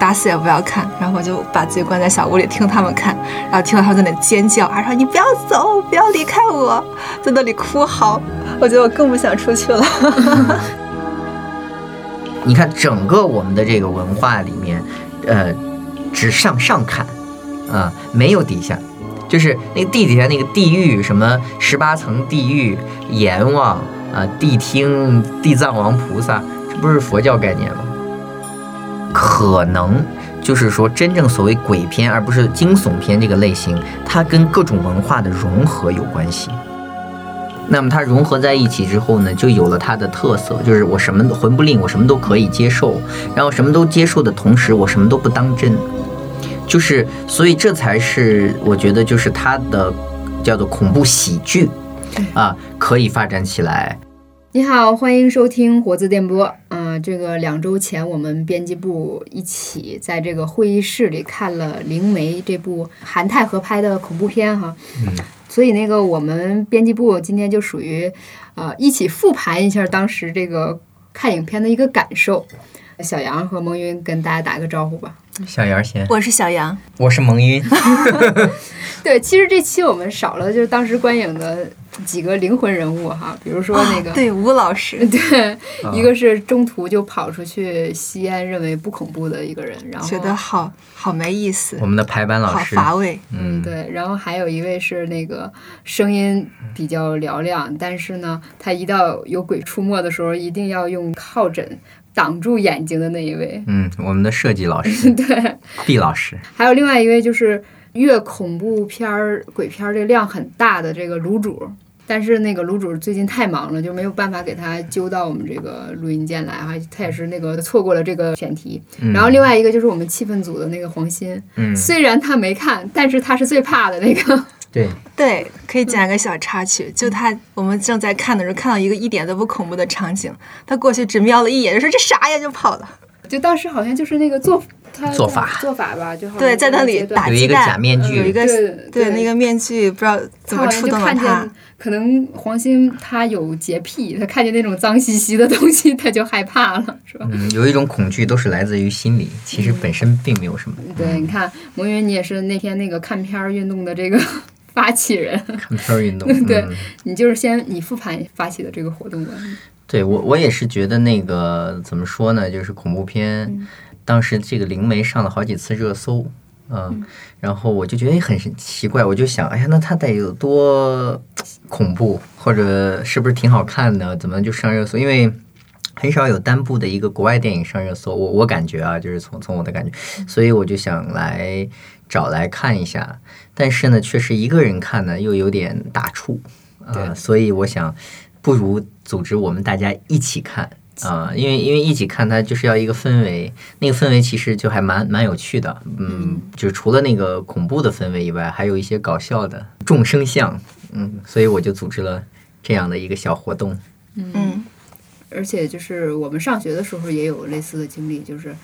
打死也不要看。然后我就把自己关在小屋里听他们看，然后听到他们在那尖叫，还说你不要走，不要离开我，在那里哭嚎。我觉得我更不想出去了。你看整个我们的这个文化里面，呃，只向上看，啊，没有底下，就是那个地底下那个地狱，什么十八层地狱、阎王啊、谛听、地藏王菩萨，这不是佛教概念吗？可能就是说，真正所谓鬼片，而不是惊悚片这个类型，它跟各种文化的融合有关系。那么它融合在一起之后呢，就有了它的特色，就是我什么都魂不吝，我什么都可以接受，然后什么都接受的同时，我什么都不当真，就是所以这才是我觉得就是它的叫做恐怖喜剧啊，可以发展起来。你好，欢迎收听活字电波。嗯、这个两周前我们编辑部一起在这个会议室里看了《灵媒》这部韩泰合拍的恐怖片哈。嗯。所以那个我们编辑部今天就属于，呃，一起复盘一下当时这个看影片的一个感受。小杨和蒙云跟大家打个招呼吧。小杨先，我是小杨，我是蒙晕。对，其实这期我们少了就是当时观影的几个灵魂人物哈，比如说那个、啊对吴老师，对，啊。一个是中途就跑出去吸烟，认为不恐怖的一个人，然后觉得好好没意思我，们的排班老师。好师，乏味。嗯，对，然后还有一位是那个声音比较嘹亮，但是呢，他一到有鬼出没的时候，一定要用靠枕挡住眼睛的那一位。嗯，我们的设计老师 对，毕老师，还有另外一位就是越恐怖片儿、鬼片儿这量很大的这个卤煮。但是那个卤煮最近太忙了，就没有办法给他揪到我们这个录音间来哈，他也是那个错过了这个选题。嗯然后另外一个就是我们气氛组的那个黄鑫，嗯，虽然他没看，但是他是最怕的那个。对，对，可以讲一个小插曲，就他我们正在看的时候，看到一个一点都不恐怖的场景，他过去只瞄了一眼，就说这啥呀，就跑了。就当时好像就是那个做他做法做法吧，就好像对，在那里打鸡蛋，有一个假面具有一个对对那个面具，不知道怎么他好像就触动了他看见。，可能黄鑫他有洁癖，他看见那种脏兮兮的东西，他就害怕了，是吧？嗯，有一种恐惧都是来自于心理，其实本身并没有什么。对，你看蒙云，你也是那天那个看片儿运动的这个发起人，看片儿运动，对嗯你就是先你复盘发起的这个活动吧？对我我也是觉得那个怎么说呢，就是恐怖片，嗯当时这个灵媒上了好几次热搜，嗯，然后我就觉得很奇怪，我就想，哎呀，那它得有多恐怖，或者是不是挺好看的？怎么就上热搜？因为很少有单部的一个国外电影上热搜，我我感觉啊，就是从从我的感觉，所以我就想来找来看一下。但是呢，确实一个人看呢又有点打怵。啊、对。所以我想，不如组织我们大家一起看。啊、因为因为一起看它就是要一个氛围，那个氛围其实就还蛮蛮有趣的，嗯，就除了那个恐怖的氛围以外，还有一些搞笑的众生相，嗯，所以我就组织了这样的一个小活动，嗯，而且就是我们上学的时候也有类似的经历，就是。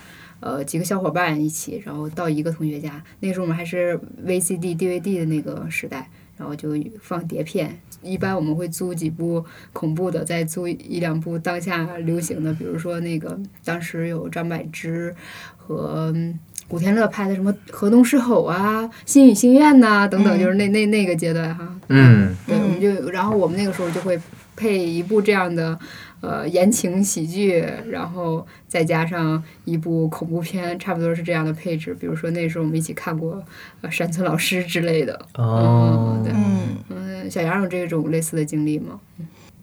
呃，几个小伙伴一起，然后到一个同学家，那时候我们还是 VCD、DVD 的那个时代，然后就放碟片。一般我们会租几部恐怖的，再租一两部当下流行的，比如说那个当时有张柏芝和嗯古天乐拍的什么《河东狮吼》啊，《心语心愿》呐等等，嗯就是那那那个阶段哈。嗯对，我们就然后我们那个时候就会配一部这样的呃言情喜剧，然后再加上一部恐怖片，差不多是这样的配置。比如说那时候我们一起看过呃山村老师之类的。哦嗯，对，嗯，嗯，小杨有这种类似的经历吗？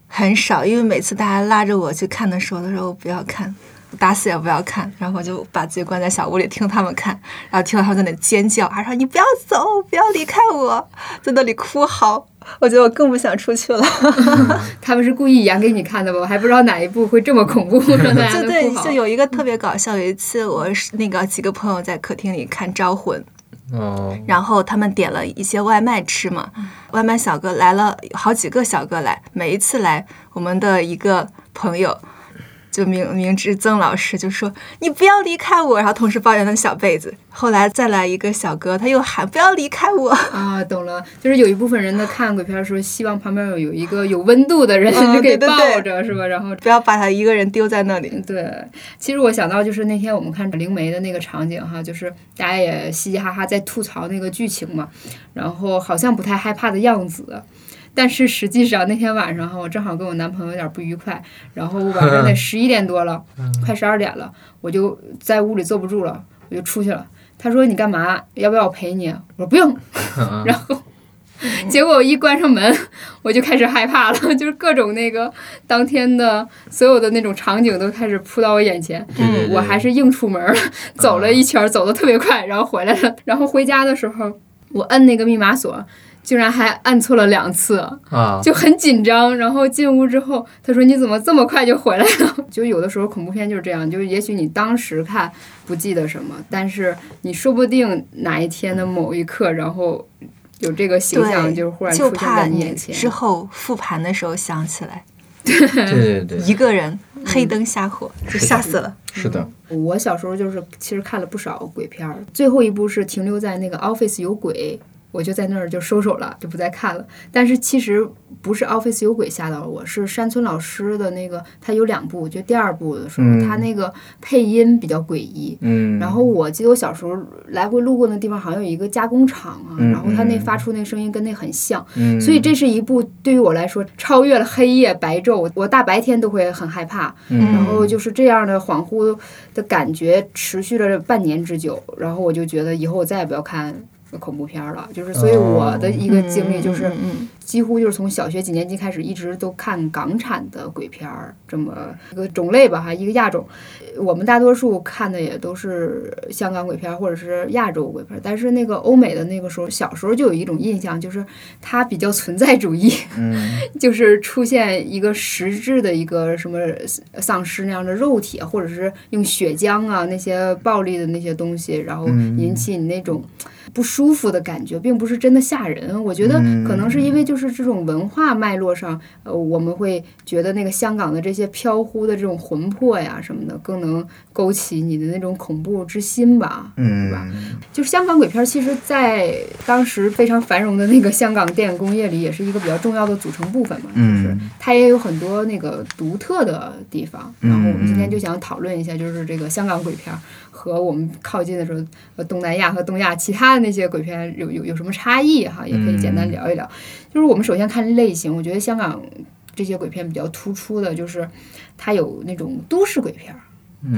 很少，因为每次大家拉着我去看的时候，都说我不要看，打死也不要看，然后我就把自己关在小屋里听他们看，然后听到他们在那尖叫，还说你不要走，不要离开我，在那里哭嚎。我觉得我更不想出去了。他们是故意演给你看的吧？我还不知道哪一部会这么恐怖，让大家就对，就。有一个特别搞笑，有一次我是那个几个朋友在客厅里看《招魂》，哦，然后他们点了一些外卖吃嘛，外卖小哥来了好几个小哥来，每一次来，我们的一个朋友就明明知曾老师就说你不要离开我，然后同时抱着他的小被子。后来再来一个小哥，他又喊不要离开我。啊，懂了，就是有一部分人在看鬼片的时候，希望旁边有有一个有温度的人嗯就给抱对对对着，是吧？然后不要把他一个人丢在那里。对，其实我想到就是那天我们看灵媒的那个场景哈，就是大家也嘻嘻哈哈在吐槽那个剧情嘛，然后好像不太害怕的样子。但是实际上那天晚上哈，我正好跟我男朋友有点不愉快，然后晚上得 十一点多了，快十二点了，我就在屋里坐不住了，我就出去了。他说你干嘛？要不要我陪你？我说不用。然后结果我一关上门，我就开始害怕了，就是各种那个当天的所有的那种场景都开始扑到我眼前。对对对我还是硬出门了，走了一圈儿，走的特别快，然后回来了。然后回家的时候，我摁那个密码锁，居然还按错了两次，啊，就很紧张。然后进屋之后，他说：“你怎么这么快就回来了？” 就有的时候恐怖片就是这样，就是也许你当时看不记得什么，但是你说不定哪一天的某一刻，然后有这个形象就忽然就出现在你眼前。之后复盘的时候想起来，对对对，一个人黑灯瞎火，就吓死了。是的，我小时候就是其实看了不少鬼片儿，最后一部是停留在那个 Office 有鬼，我就在那儿就收手了，就不再看了。但是其实不是 Office 有鬼吓到了我，是山村老师的那个，他有两部，就第二部的时候，嗯他那个配音比较诡异。嗯，然后我记得我小时候来回路过那地方，好像有一个加工厂啊，嗯然后他那嗯发出那声音跟那很像，嗯，所以这是一部对于我来说超越了黑夜白昼，我大白天都会很害怕，嗯然后就是这样的恍惚的感觉持续了半年之久，然后我就觉得以后我再也不要看恐怖片儿了，就是所以我的一个经历就是几乎就是从小学几年级开始一直都看港产的鬼片儿这么一个种类吧哈，一个亚种。我们大多数看的也都是香港鬼片儿或者是亚洲鬼片儿，但是那个欧美的那个时候，小时候就有一种印象，就是它比较存在主义。嗯 就是出现一个实质的一个什么丧尸那样的肉体啊，或者是用血浆啊那些暴力的那些东西，然后引起你那种不舒服的感觉，并不是真的吓人。我觉得可能是因为就是这种文化脉络上，呃，我们会觉得那个香港的这些飘忽的这种魂魄呀什么的，更能勾起你的那种恐怖之心吧。嗯，就是香港鬼片，其实在当时非常繁荣的那个香港电影工业里，也是一个比较重要的组成部分嘛。就是嗯它也有很多那个独特的地方。嗯然后我们今天就想讨论一下，就是这个香港鬼片和我们靠近的时候，呃，东南亚和东亚其他的那些鬼片有有有什么差异哈？也可以简单聊一聊。就是我们首先看类型，我觉得香港这些鬼片比较突出的就是它有那种都市鬼片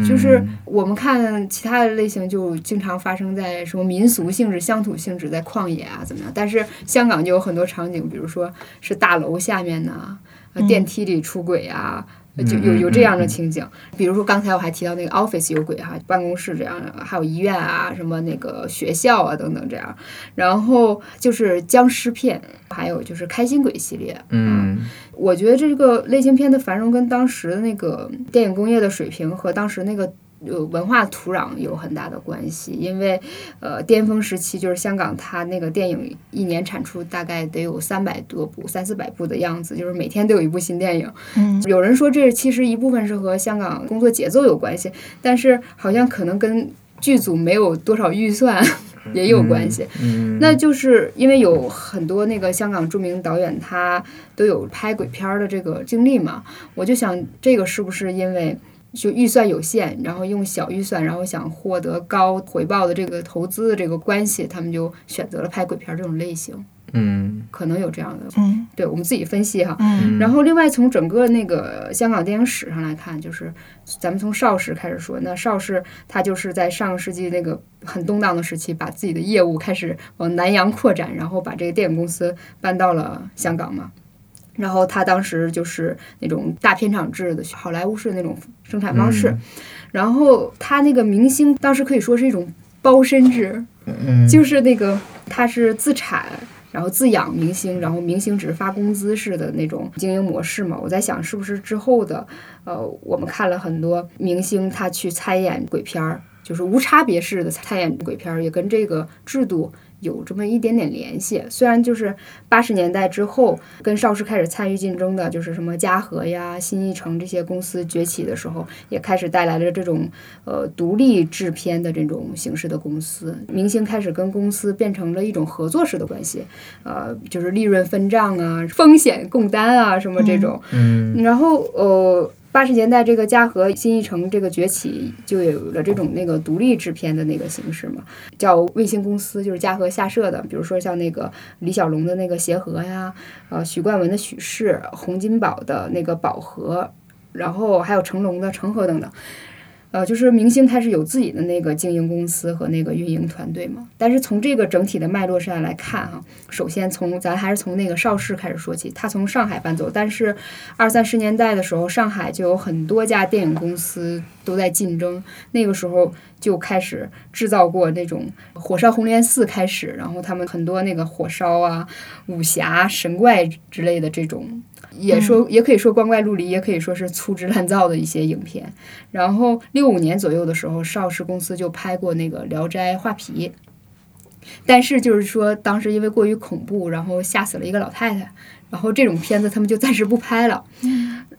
就是我们看其他的类型，就经常发生在什么民俗性质、乡土性质，在旷野啊怎么样？但是香港就有很多场景，比如说是大楼下面呐、呃电梯里出轨啊。呃就有有这样的情景，比如说刚才我还提到那个 office 有鬼哈，办公室这样的，还有医院啊，什么那个学校啊等等这样，然后就是僵尸片，还有就是开心鬼系列，嗯。我觉得这个类型片的繁荣跟当时的那个电影工业的水平和当时那个呃文化土壤有很大的关系，因为呃巅峰时期就是香港，它那个电影一年产出大概得有三百多部、三四百部的样子，就是每天都有一部新电影。嗯有人说这其实一部分是和香港工作节奏有关系，但是好像可能跟剧组没有多少预算也有关系。嗯，那就是因为有很多那个香港著名导演，他都有拍鬼片儿的这个经历嘛，我就想这个是不是因为就预算有限，然后用小预算，然后想获得高回报的这个投资的这个关系，他们就选择了拍鬼片儿这种类型，嗯可能有这样的，嗯对我们自己分析哈。嗯然后，另外从整个那个香港电影史上来看，就是咱们从邵氏开始说，那邵氏他就是在上个世纪那个很动荡的时期，把自己的业务开始往南洋扩展，然后把这个电影公司搬到了香港嘛。然后他当时就是那种大片场制的好莱坞式那种生产方式，然后他那个明星当时可以说是一种包身制，嗯，就是那个他是自产，然后自养明星，然后明星只是发工资式的那种经营模式嘛。我在想，是不是之后的，呃，我们看了很多明星他去参演鬼片儿，就是无差别式的参演鬼片儿，也跟这个制度有这么一点点联系。虽然就是八十年代之后，跟邵氏开始参与竞争的，就是什么嘉禾呀、新艺城这些公司崛起的时候，也开始带来了这种呃独立制片的这种形式的公司，明星开始跟公司变成了一种合作式的关系，呃，就是利润分账啊、风险共担啊什么这种。嗯然后呃，八十年代这个嘉禾、新艺城这个崛起，就有了这种那个独立制片的那个形式嘛，叫卫星公司，就是嘉禾下设的，比如说像那个李小龙的那个协和呀，呃，许冠文的许氏，洪金宝的那个宝和，然后还有成龙的成和等等。呃，就是明星开始有自己的那个经营公司和那个运营团队嘛。但是从这个整体的脉络上来看哈、首先从咱还是从那个邵氏开始说起，他从上海搬走，但是二三十年代的时候，上海就有很多家电影公司都在竞争，那个时候就开始制造过那种火烧红莲寺开始，然后他们很多那个火烧啊、武侠、神怪之类的这种。也说也可以说光怪陆离，也可以说是粗制滥造的一些影片。然后六五年左右的时候，邵氏公司就拍过那个《聊斋画皮》，但是就是说当时因为过于恐怖，然后吓死了一个老太太，然后这种片子他们就暂时不拍了。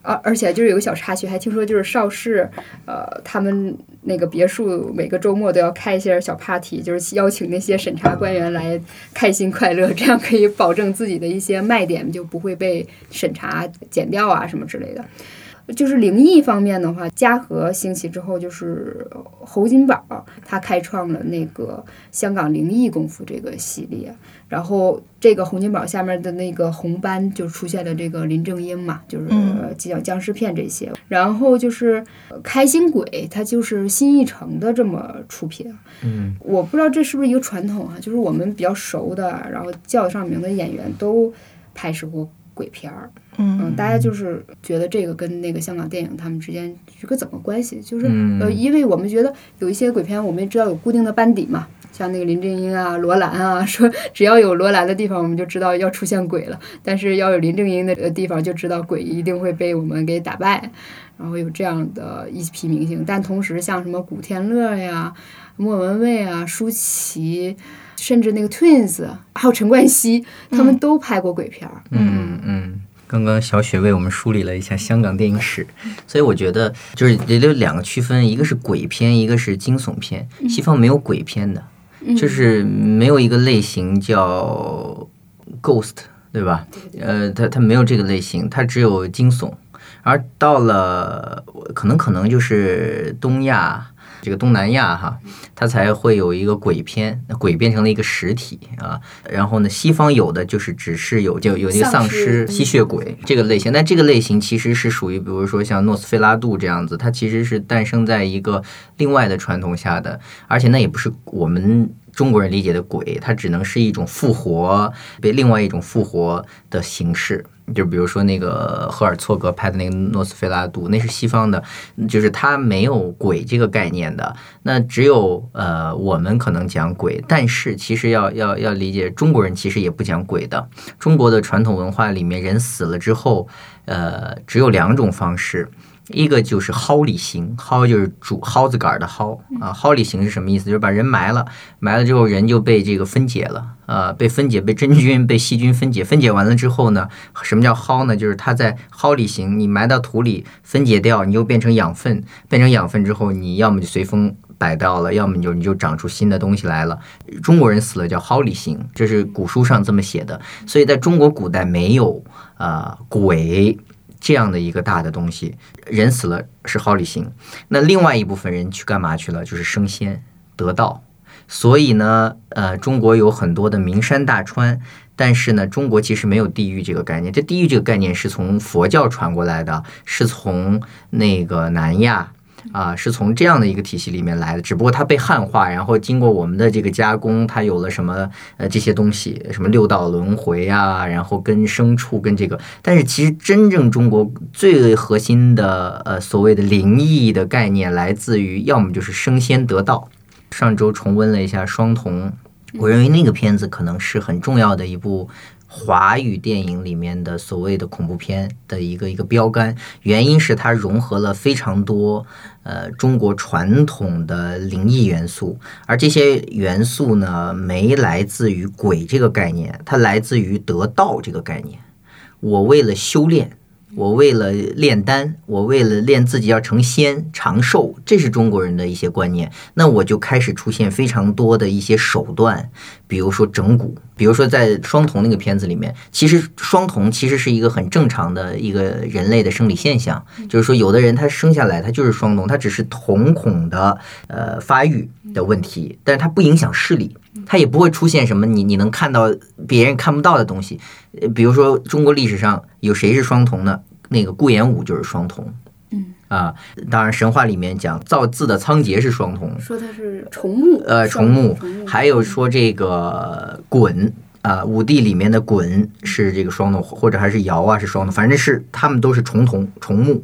而而且就是有个小插曲，还听说就是邵氏，呃，他们那个别墅每个周末都要开一些小 party，就是邀请那些审查官员来开心快乐，这样可以保证自己的一些卖点就不会被审查剪掉啊什么之类的。就是灵异方面的话，嘉禾兴起之后，就是侯金宝他开创了那个香港灵异功夫这个系列，然后这个洪金宝下面的那个红斑就出现了这个林正英嘛，就是嗯。呃讲僵尸片这些，然后就是呃开心鬼，它就是新艺城的这么出品，嗯。我不知道这是不是一个传统啊，就是我们比较熟的，然后叫得上名的演员都拍摄过鬼片儿，嗯，嗯大家就是觉得这个跟那个香港电影他们之间是个怎么关系？就是、嗯呃，因为我们觉得有一些鬼片，我们也知道有固定的班底嘛，像那个林正英啊、罗兰啊，说只要有罗兰的地方，我们就知道要出现鬼了；但是要有林正英的呃地方，就知道鬼一定会被我们给打败。然后有这样的一批明星，但同时像什么古天乐呀、莫文蔚啊、舒淇，甚至那个 Twins，还有陈冠希，他们都拍过鬼片儿。嗯嗯。刚刚小雪为我们梳理了一下香港电影史，所以我觉得就是也有两个区分，一个是鬼片，一个是惊悚片。西方没有鬼片的，就是没有一个类型叫 ghost，对吧？呃，它它没有这个类型，它只有惊悚。而到了可能可能就是东亚这个东南亚哈，它才会有一个鬼片，那鬼变成了一个实体啊。然后呢，西方有的就是只是有就有一个丧丧尸尸、吸血鬼这个类型，但这个类型其实是属于比如说像诺斯菲拉杜这样子，它其实是诞生在一个另外的传统下的，而且那也不是我们。中国人理解的鬼，它只能是一种复活，被另外一种复活的形式。就比如说那个赫尔措格拍的那个诺斯菲拉杜，那是西方的，就是它没有鬼这个概念的。那只有呃，我们可能讲鬼，但是其实要要要理解，中国人其实也不讲鬼的。中国的传统文化里面，人死了之后，呃，只有两种方式。一个就是蒿里行，蒿就是煮蒿子杆儿的蒿啊。蒿里行是什么意思？就是把人埋了，埋了之后人就被这个分解了呃，被分解，被真菌、被细菌分解。分解完了之后呢，什么叫蒿呢？就是它在蒿里行，你埋到土里分解掉，你又变成养分，变成养分之后，你要么就随风。摆到了，要么你就你就长出新的东西来了。中国人死了叫蒿里行，这是古书上这么写的。所以在中国古代没有啊、呃、鬼。这样的一个大的东西，人死了是好旅行，那另外一部分人去干嘛去了？就是升仙得道。所以呢，呃，中国有很多的名山大川，但是呢，中国其实没有地狱这个概念。这地狱这个概念是从佛教传过来的，是从那个南亚。啊，是从这样的一个体系里面来的，只不过它被汉化，然后经过我们的这个加工，它有了什么呃这些东西，什么六道轮回啊，然后跟牲畜跟这个，但是其实真正中国最核心的呃所谓的灵异的概念，来自于要么就是升仙得道。上周重温了一下《双瞳》，我认为那个片子可能是很重要的一部华语电影里面的所谓的恐怖片的一个一个标杆，原因是它融合了非常多呃中国传统的灵异元素，而这些元素呢，没来自于鬼这个概念，它来自于得道这个概念。我为了修炼。我为了炼丹，我为了练自己要成仙长寿，这是中国人的一些观念。那我就开始出现非常多的一些手段，比如说整蛊，比如说在双瞳那个片子里面，其实双瞳其实是一个很正常的一个人类的生理现象，就是说有的人他生下来他就是双瞳，他只是瞳孔的呃发育的问题，但是他不影响视力，它也不会出现什么你你能看到别人看不到的东西。呃，比如说中国历史上有谁是双瞳呢？那个顾炎武就是双瞳。嗯啊，当然神话里面讲造字的仓颉是双瞳，说他是重木，呃，双重木，还有说这个鲧啊，五帝里面的鲧是这个双瞳，或者还是尧啊是双瞳，反正是他们都是重瞳重木。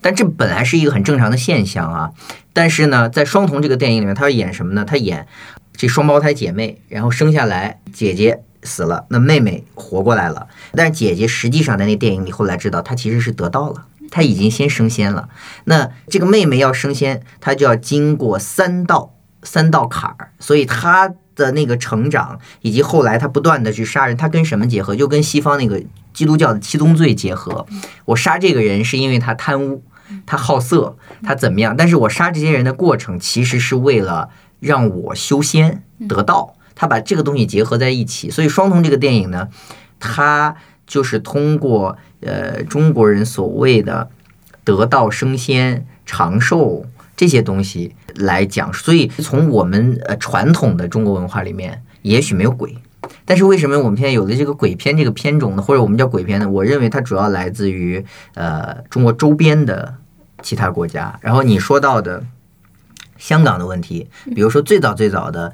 但这本来是一个很正常的现象啊。但是呢，在双瞳这个电影里面，他要演什么呢？他演这双胞胎姐妹，然后生下来，姐姐死了，那妹妹活过来了。但是姐姐实际上在那电影里后来知道，她其实是得道了。她已经先升仙了，那这个妹妹要升仙，她就要经过三道三道坎儿，所以她的那个成长，以及后来她不断的去杀人，她跟什么结合？就跟西方那个基督教的七宗罪结合。我杀这个人是因为他贪污，他好色，他怎么样？但是我杀这些人的过程，其实是为了让我修仙得道。他把这个东西结合在一起，所以《双瞳》这个电影呢，它就是通过呃中国人所谓的得道升仙、长寿这些东西来讲。所以从我们呃传统的中国文化里面，也许没有鬼。但是为什么我们现在有了这个鬼片这个片种呢？或者我们叫鬼片呢？我认为它主要来自于呃中国周边的其他国家。然后你说到的香港的问题，比如说最早最早的，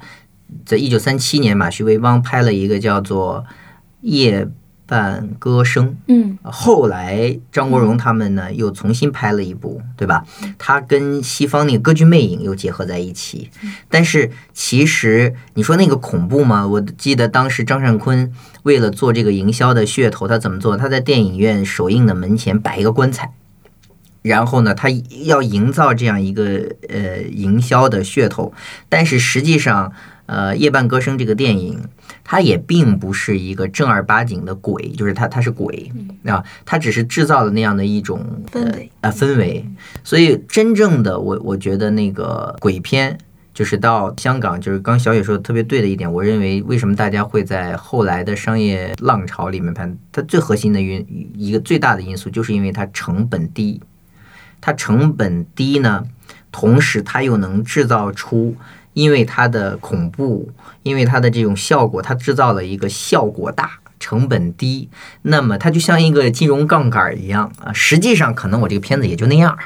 在一九三七年，马旭威邦拍了一个叫做《夜半歌声》。嗯后来张国荣他们呢又重新拍了一部，对吧？他跟西方那个歌剧魅影又结合在一起。但是其实你说那个恐怖吗？我记得当时张善坤为了做这个营销的噱头，他怎么做？他在电影院首映的门前摆一个棺材。然后呢，他要营造这样一个呃营销的噱头，但是实际上，呃，《夜半歌声》这个电影，它也并不是一个正儿八经的鬼，就是它它是鬼啊，它只是制造了那样的一种氛围呃氛围。所以真正的我我觉得那个鬼片，就是到香港，就是刚小野说的特别对的一点，我认为为什么大家会在后来的商业浪潮里面拍，它最核心的因一个最大的因素，就是因为它成本低。它成本低呢，同时它又能制造出，因为它的恐怖，因为它的这种效果，它制造了一个效果大。成本低，那么它就像一个金融杠杆一样啊。实际上，可能我这个片子也就那样，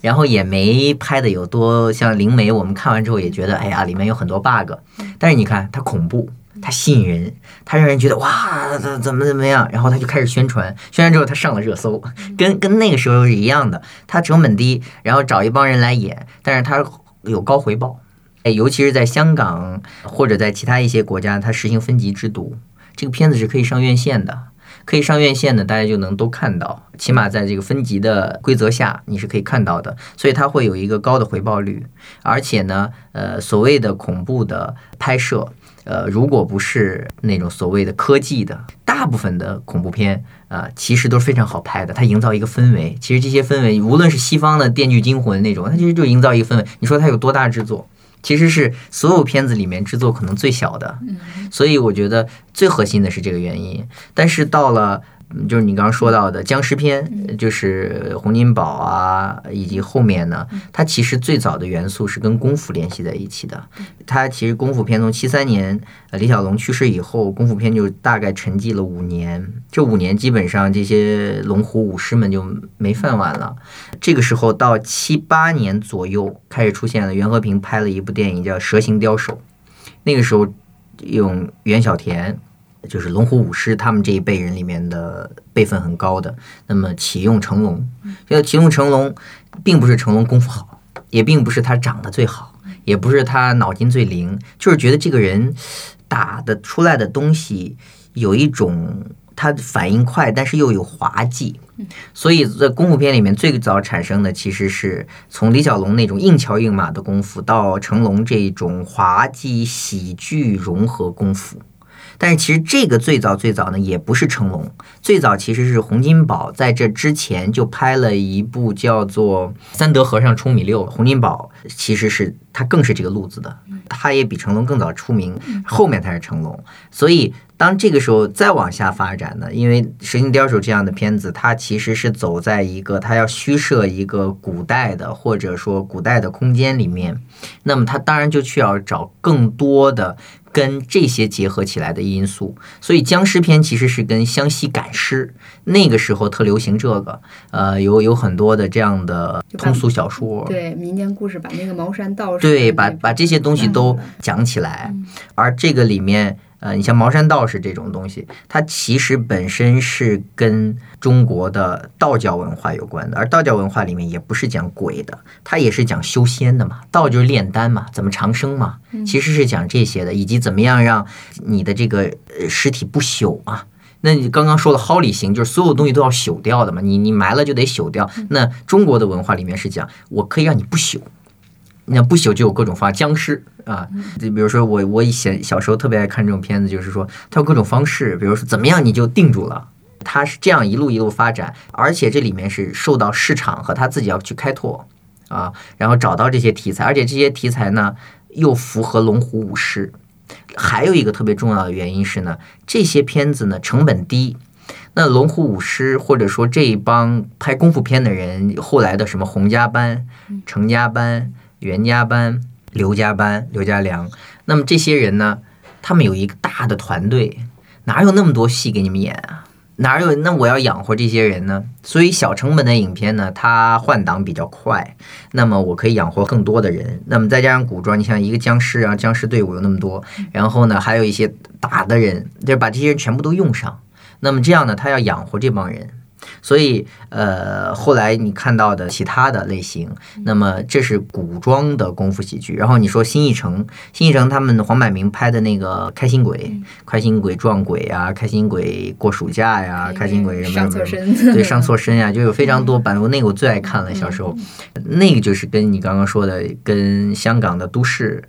然后也没拍的有多像灵媒。我们看完之后也觉得，哎呀，里面有很多 bug。但是你看，它恐怖，它吸引人，它让人觉得哇，怎怎么怎么样，然后他就开始宣传，宣传之后他上了热搜，跟跟那个时候是一样的。它成本低，然后找一帮人来演，但是它有高回报。哎，尤其是在香港或者在其他一些国家，它实行分级制度，这个片子是可以上院线的。可以上院线的，大家就能都看到，起码在这个分级的规则下，你是可以看到的，所以它会有一个高的回报率。而且呢，呃，所谓的恐怖的拍摄，呃，如果不是那种所谓的科技的，大部分的恐怖片啊、呃其实都是非常好拍的。它营造一个氛围，其实这些氛围，无论是西方的《电锯惊魂》那种，它其实就营造一个氛围。你说它有多大制作？其实是所有片子里面制作可能最小的，所以我觉得最核心的是这个原因。但是到了，嗯就是你刚刚说到的僵尸片，就是洪金宝啊，以及后面呢，它其实最早的元素是跟功夫联系在一起的。它其实功夫片从七三年呃李小龙去世以后，功夫片就大概沉寂了五年。这五年基本上这些龙虎武师们就没饭碗了。这个时候到七八年左右开始出现了，袁和平拍了一部电影叫《蛇形刁手》，那个时候用袁小田。就是龙虎武师他们这一辈人里面的辈分很高的，那么启用成龙，这个启用成龙，并不是成龙功夫好，也并不是他长得最好，也不是他脑筋最灵，就是觉得这个人打的出来的东西有一种他反应快，但是又有滑稽。所以在功夫片里面最早产生的，其实是从李小龙那种硬桥硬马的功夫，到成龙这种滑稽喜剧融合功夫。但是其实这个最早最早呢，也不是成龙，最早其实是洪金宝在这之前就拍了一部叫做《三德和尚冲米六》，洪金宝其实是他更是这个路子的，他也比成龙更早出名，后面才是成龙。所以当这个时候再往下发展呢，因为《神行刁手》这样的片子，它其实是走在一个它要虚设一个古代的或者说古代的空间里面，那么它当然就需要找更多的。跟这些结合起来的因素，所以僵尸片其实是跟湘西赶尸那个时候特流行这个，呃，有有很多的这样的通俗小说，对民间故事，把那个茅山道士，对，把把这些东西都讲起来，而这个里面。呃，你像茅山道士这种东西，它其实本身是跟中国的道教文化有关的，而道教文化里面也不是讲鬼的，它也是讲修仙的嘛，道就是炼丹嘛，怎么长生嘛，其实是讲这些的，以及怎么样让你的这个尸体不朽啊。那你刚刚说的蒿里行，就是所有东西都要朽掉的嘛，你你埋了就得朽掉。那中国的文化里面是讲，我可以让你不朽。那不朽就有各种方僵尸啊，就比如说我我以前小时候特别爱看这种片子，就是说它有各种方式，比如说怎么样你就定住了，它是这样一路一路发展，而且这里面是受到市场和他自己要去开拓啊，然后找到这些题材，而且这些题材呢又符合龙虎武师。还有一个特别重要的原因是呢，这些片子呢成本低，那龙虎武师或者说这一帮拍功夫片的人，后来的什么洪家班、程家班。袁家班、刘家班、刘家良，那么这些人呢？他们有一个大的团队，哪有那么多戏给你们演啊？哪有？那我要养活这些人呢？所以小成本的影片呢，它换挡比较快，那么我可以养活更多的人。那么再加上古装，你像一个僵尸啊，僵尸队伍有那么多，然后呢，还有一些打的人，就把这些人全部都用上。那么这样呢，他要养活这帮人。所以，呃，后来你看到的其他的类型，那么这是古装的功夫喜剧。然后你说新艺城，新艺城他们黄百鸣拍的那个《开心鬼》，开心鬼撞鬼啊，开心鬼过暑假呀，开心鬼什么什么，对，上错身呀，就有非常多版。我那个我最爱看了，小时候，那个就是跟你刚刚说的，跟香港的都市。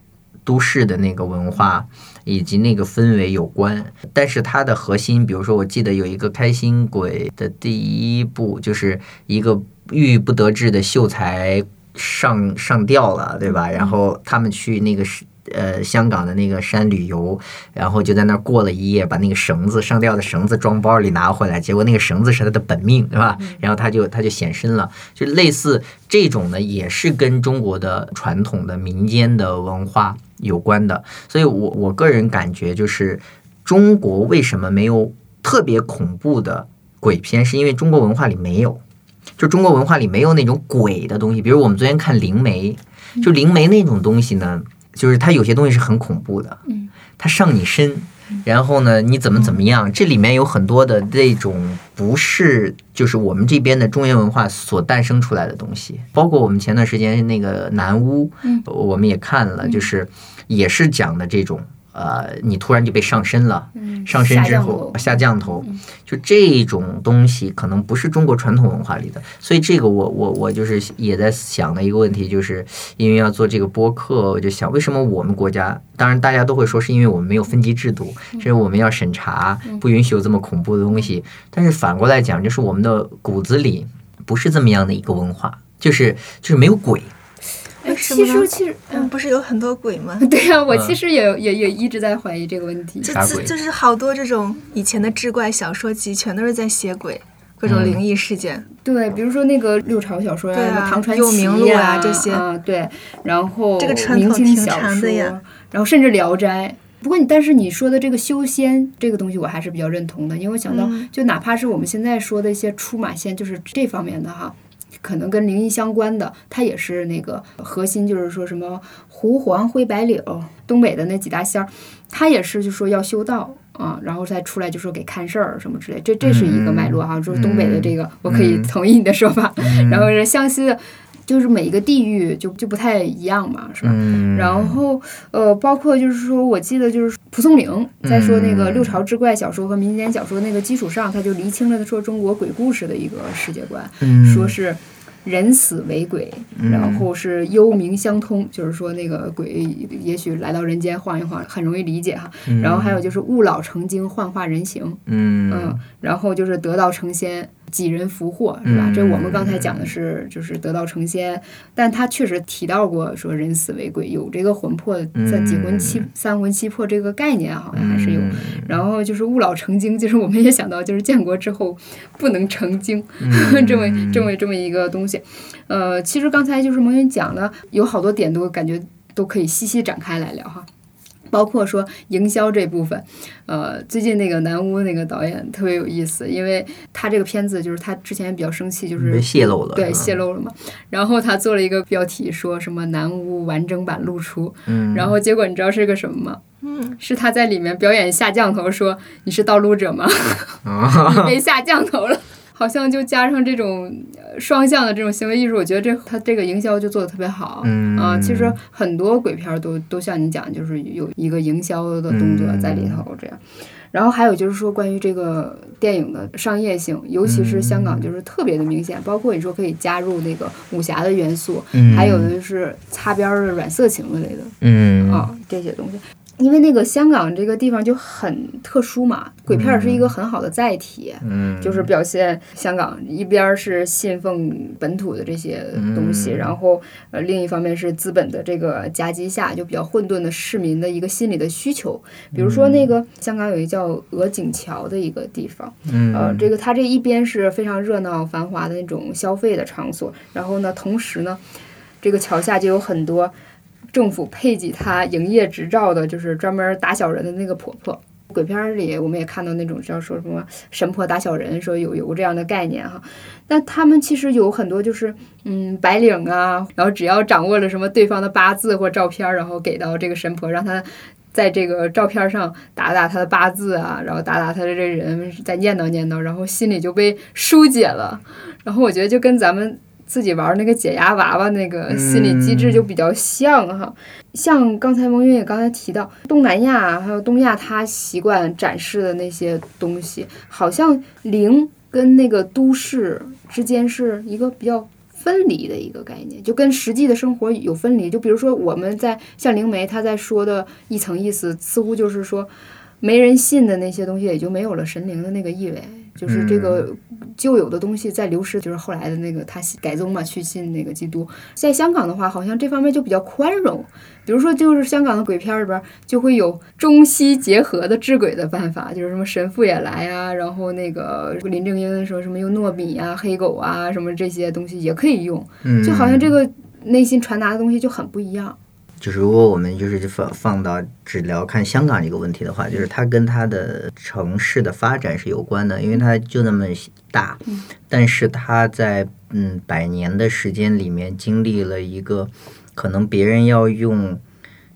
都市的那个文化以及那个氛围有关，但是它的核心，比如说，我记得有一个《开心鬼》的第一部，就是一个郁郁不得志的秀才上上吊了，对吧？然后他们去那个是呃香港的那个山旅游，然后就在那儿过了一夜，把那个绳子上吊的绳子装包里拿回来，结果那个绳子是他的本命，对吧？然后他就他就显身了，就类似这种呢，也是跟中国的传统的民间的文化。有关的，所以我我个人感觉就是，中国为什么没有特别恐怖的鬼片，是因为中国文化里没有，就中国文化里没有那种鬼的东西。比如我们昨天看灵媒，就灵媒那种东西呢，就是它有些东西是很恐怖的，它上你身。然后呢？你怎么怎么样？这里面有很多的那种不是，就是我们这边的中原文化所诞生出来的东西，包括我们前段时间那个南巫，我们也看了，就是也是讲的这种。呃，你突然就被上身了，上身之后下降头，就这种东西可能不是中国传统文化里的，所以这个我我我就是也在想的一个问题，就是因为要做这个播客，我就想为什么我们国家，当然大家都会说是因为我们没有分级制度，是我们要审查，不允许有这么恐怖的东西，但是反过来讲，就是我们的骨子里不是这么样的一个文化，就是就是没有鬼。其实其实嗯，不是有很多鬼吗？对呀，我其实也也也一直在怀疑这个问题。就就是好多这种以前的志怪小说集，全都是在写鬼，各种灵异事件。对，比如说那个六朝小说呀，唐传奇啊这些啊。对，然后这个扯挺长的呀，然后甚至《聊斋》。不过你，但是你说的这个修仙这个东西，我还是比较认同的，因为我想到，就哪怕是我们现在说的一些出马仙，就是这方面的哈。可能跟灵异相关的，它也是那个核心，就是说什么狐黄灰白柳，东北的那几大仙儿，他也是就说要修道啊，然后再出来就说给看事儿什么之类，这这是一个脉络哈。就是东北的这个，我可以同意你的说法。然后是湘西的。就是每一个地域就就不太一样嘛，是吧？嗯，然后呃，包括就是说，我记得就是蒲松龄在说那个嗯六朝志怪小说和民间小说那个基础上，他就厘清了说中国鬼故事的一个世界观，嗯说是。人死为鬼，然后是幽冥相通，就是说那个鬼也许来到人间晃一晃，很容易理解哈。然后还有就是物老成精，幻化人形，嗯。嗯，然后就是得道成仙，几人福祸，是吧？嗯这我们刚才讲的是就是得道成仙，但他确实提到过说人死为鬼，有这个魂魄在几魂七、三魂七魄这个概念，好像还是有。嗯然后就是物老成精，就是我们也想到，就是建国之后不能成精，嗯这么这么这么一个东西。呃，其实刚才就是蒙云讲的，有好多点都感觉都可以细细展开来聊哈。包括说营销这部分，呃，最近那个南屋那个导演特别有意思，因为他这个片子就是他之前比较生气，就是被泄露了，对泄露了嘛。然后他做了一个标题，说什么南屋完整版露出，嗯然后结果你知道是个什么吗？嗯，是他在里面表演下降头，说你是盗录者吗？啊 你被下降头了。好像就加上这种呃双向的这种行为艺术，我觉得这他这个营销就做的特别好。嗯啊，其实很多鬼片儿都都像你讲，就是有一个营销的动作在里头这样。然后还有就是说关于这个电影的商业性，尤其是香港就是特别的明显，包括你说可以加入那个武侠的元素，嗯还有的就是擦边儿的软色情之类的嗯啊这些东西。因为那个香港这个地方就很特殊嘛，鬼片儿是一个很好的载体，嗯。就是表现香港一边儿是信奉本土的这些东西，嗯。然后呃另一方面是资本的这个夹击下就比较混沌的市民的一个心理的需求。比如说那个香港有一个叫鹅颈桥的一个地方，嗯。呃，这个它这一边是非常热闹繁华的那种消费的场所，然后呢，同时呢，这个桥下就有很多政府配给他营业执照的，就是专门打小人的那个婆婆。鬼片里我们也看到那种叫说什么神婆打小人，说有有这样的概念哈。但他们其实有很多就是嗯白领啊，然后只要掌握了什么对方的八字或照片，然后给到这个神婆，让他在这个照片上打打他的八字啊，然后打打他的这人，再念叨念叨，然后心里就被疏解了。然后我觉得就跟咱们自己玩那个解压娃娃那个心理机制就比较像哈。像刚才蒙云也刚才提到东南亚还有东亚，他习惯展示的那些东西，好像灵跟那个都市之间是一个比较。分离的一个概念，就跟实际的生活有分离。就比如说，我们在像灵媒他在说的一层意思，似乎就是说，没人信的那些东西也就没有了神灵的那个意味，就是这个旧有的东西在流失，就是后来的那个他改宗嘛，去信那个基督。在香港的话，好像这方面就比较宽容。比如说，就是香港的鬼片里边就会有中西结合的治鬼的办法，就是什么神父也来啊，然后那个林正英说什么用糯米啊、黑狗啊什么这些东西也可以用，就好像这个内心传达的东西就很不一样。就是如果我们就是放放到只聊看香港这个问题的话，就是它跟它的城市的发展是有关的，因为它就那么大，但是它在嗯百年的时间里面经历了一个可能别人要用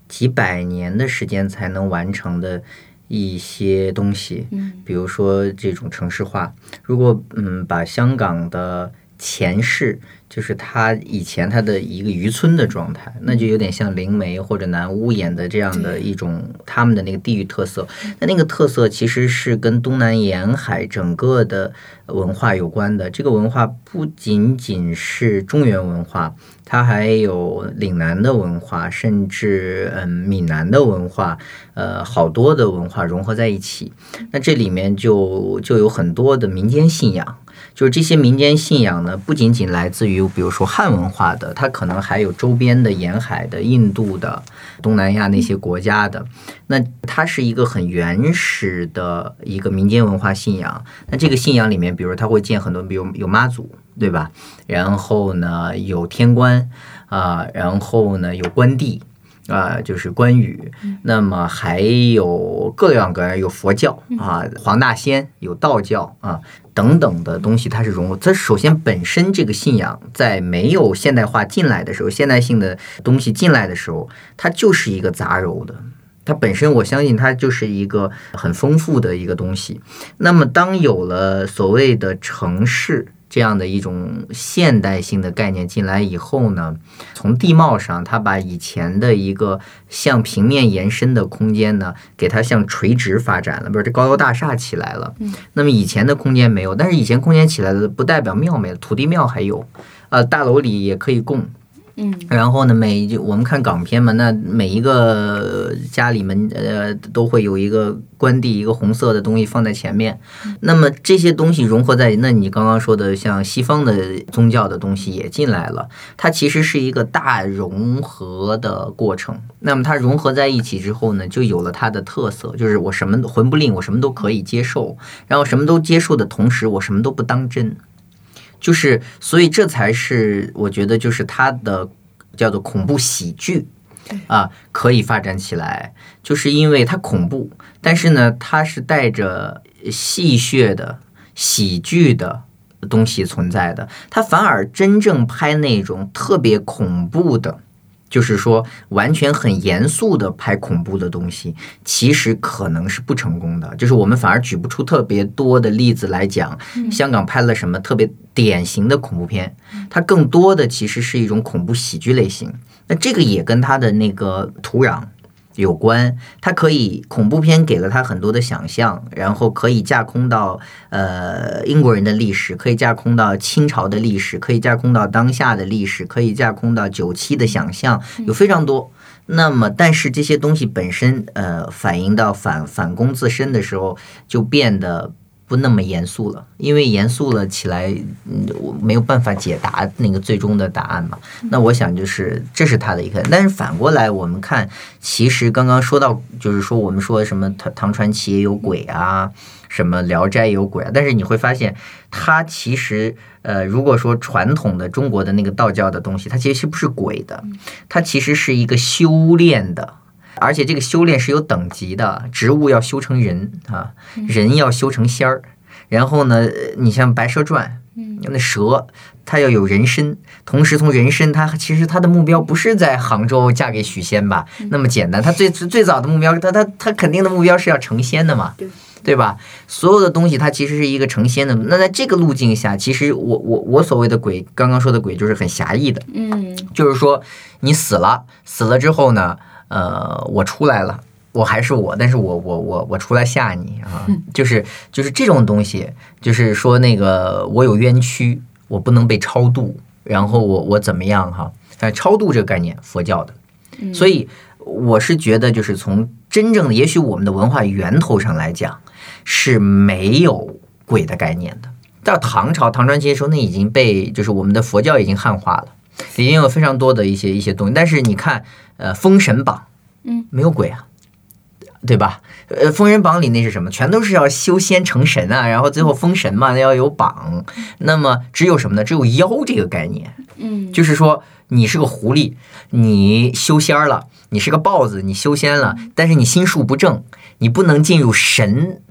几百年的时间才能完成的一些东西，嗯比如说这种城市化。如果嗯把香港的前世，就是他以前他的一个渔村的状态，那就有点像灵媒或者南屋演的这样的一种他们的那个地域特色。那那个特色其实是跟东南沿海整个的文化有关的。这个文化不仅仅是中原文化，它还有岭南的文化，甚至嗯闽南的文化，呃，好多的文化融合在一起。那这里面就就有很多的民间信仰。就是这些民间信仰呢，不仅仅来自于比如说汉文化的，它可能还有周边的沿海的、印度的、东南亚那些国家的。那它是一个很原始的一个民间文化信仰。那这个信仰里面，比如它会建很多，比如有妈祖，对吧？然后呢，有天官啊、然后呢有关帝。啊、就是关羽，那么还有各样各样，有佛教啊，黄大仙，有道教啊，等等的东西，它是融入。它首先本身这个信仰在没有现代化进来的时候，现代性的东西进来的时候，它就是一个杂糅的。它本身，我相信它就是一个很丰富的一个东西。那么，当有了所谓的城市这样的一种现代性的概念进来以后呢，从地貌上，它把以前的一个向平面延伸的空间呢，给它向垂直发展了，不是这高楼大厦起来了。嗯，那么以前的空间没有，但是以前空间起来了，不代表庙没了，土地庙还有，呃，大楼里也可以供。嗯然后呢，每就我们看港片嘛，那每一个家里面呃都会有一个关帝，一个红色的东西放在前面。那么这些东西融合在，那你刚刚说的像西方的宗教的东西也进来了，它其实是一个大融合的过程。那么它融合在一起之后呢，就有了它的特色，就是我什么魂不吝，我什么都可以接受，然后什么都接受的同时，我什么都不当真。就是，所以这才是我觉得就是它的叫做恐怖喜剧啊，可以发展起来，就是因为它恐怖，但是呢，它是带着戏谑的喜剧的东西存在的，它反而真正拍那种特别恐怖的。就是说，完全很严肃的拍恐怖的东西，其实可能是不成功的。就是我们反而举不出特别多的例子来讲，香港拍了什么特别典型的恐怖片，它更多的其实是一种恐怖喜剧类型。那这个也跟它的那个土壤有关，它可以恐怖片给了他很多的想象，然后可以架空到呃英国人的历史，可以架空到清朝的历史，可以架空到当下的历史，可以架空到九七的想象，有非常多。那么，但是这些东西本身，呃，反映到反反攻自身的时候，就变得不那么严肃了，因为严肃了起来，嗯，我没有办法解答那个最终的答案嘛。那我想就是这是他的一个，但是反过来我们看，其实刚刚说到，就是说我们说什么唐唐传奇也有鬼啊，什么聊斋有鬼啊，但是你会发现，它其实呃，如果说传统的中国的那个道教的东西，它其实是不是鬼的，它其实是一个修炼的。而且这个修炼是有等级的，植物要修成人啊，人要修成仙儿。然后呢，你像《白蛇传》，那蛇它要有人身，同时从人身，它其实它的目标不是在杭州嫁给许仙吧？那么简单，它最最早的目标，它它它肯定的目标是要成仙的嘛，对对吧？所有的东西它其实是一个成仙的。那在这个路径下，其实我我我所谓的鬼，刚刚说的鬼就是很狭义的，嗯就是说你死了，死了之后呢，呃，我出来了。我还是我，但是我我我我出来吓你啊！就是就是这种东西，就是说那个我有冤屈，我不能被超度，然后我我怎么样哈？反正超度这个概念，佛教的，所以我是觉得，就是从真正的，也许我们的文化源头上来讲是没有鬼的概念的。到唐朝唐传奇的时候，那已经被就是我们的佛教已经汉化了，已经有非常多的一些一些东西。但是你看，呃，《封神榜》嗯，没有鬼啊。对吧？呃，《封神榜》里那是什么？全都是要修仙成神啊，然后最后封神嘛，要有榜。那么只有什么呢？只有妖这个概念，嗯，就是说你是个狐狸，你修仙儿了；你是个豹子，你修仙了，但是你心术不正，你不能进入神榜，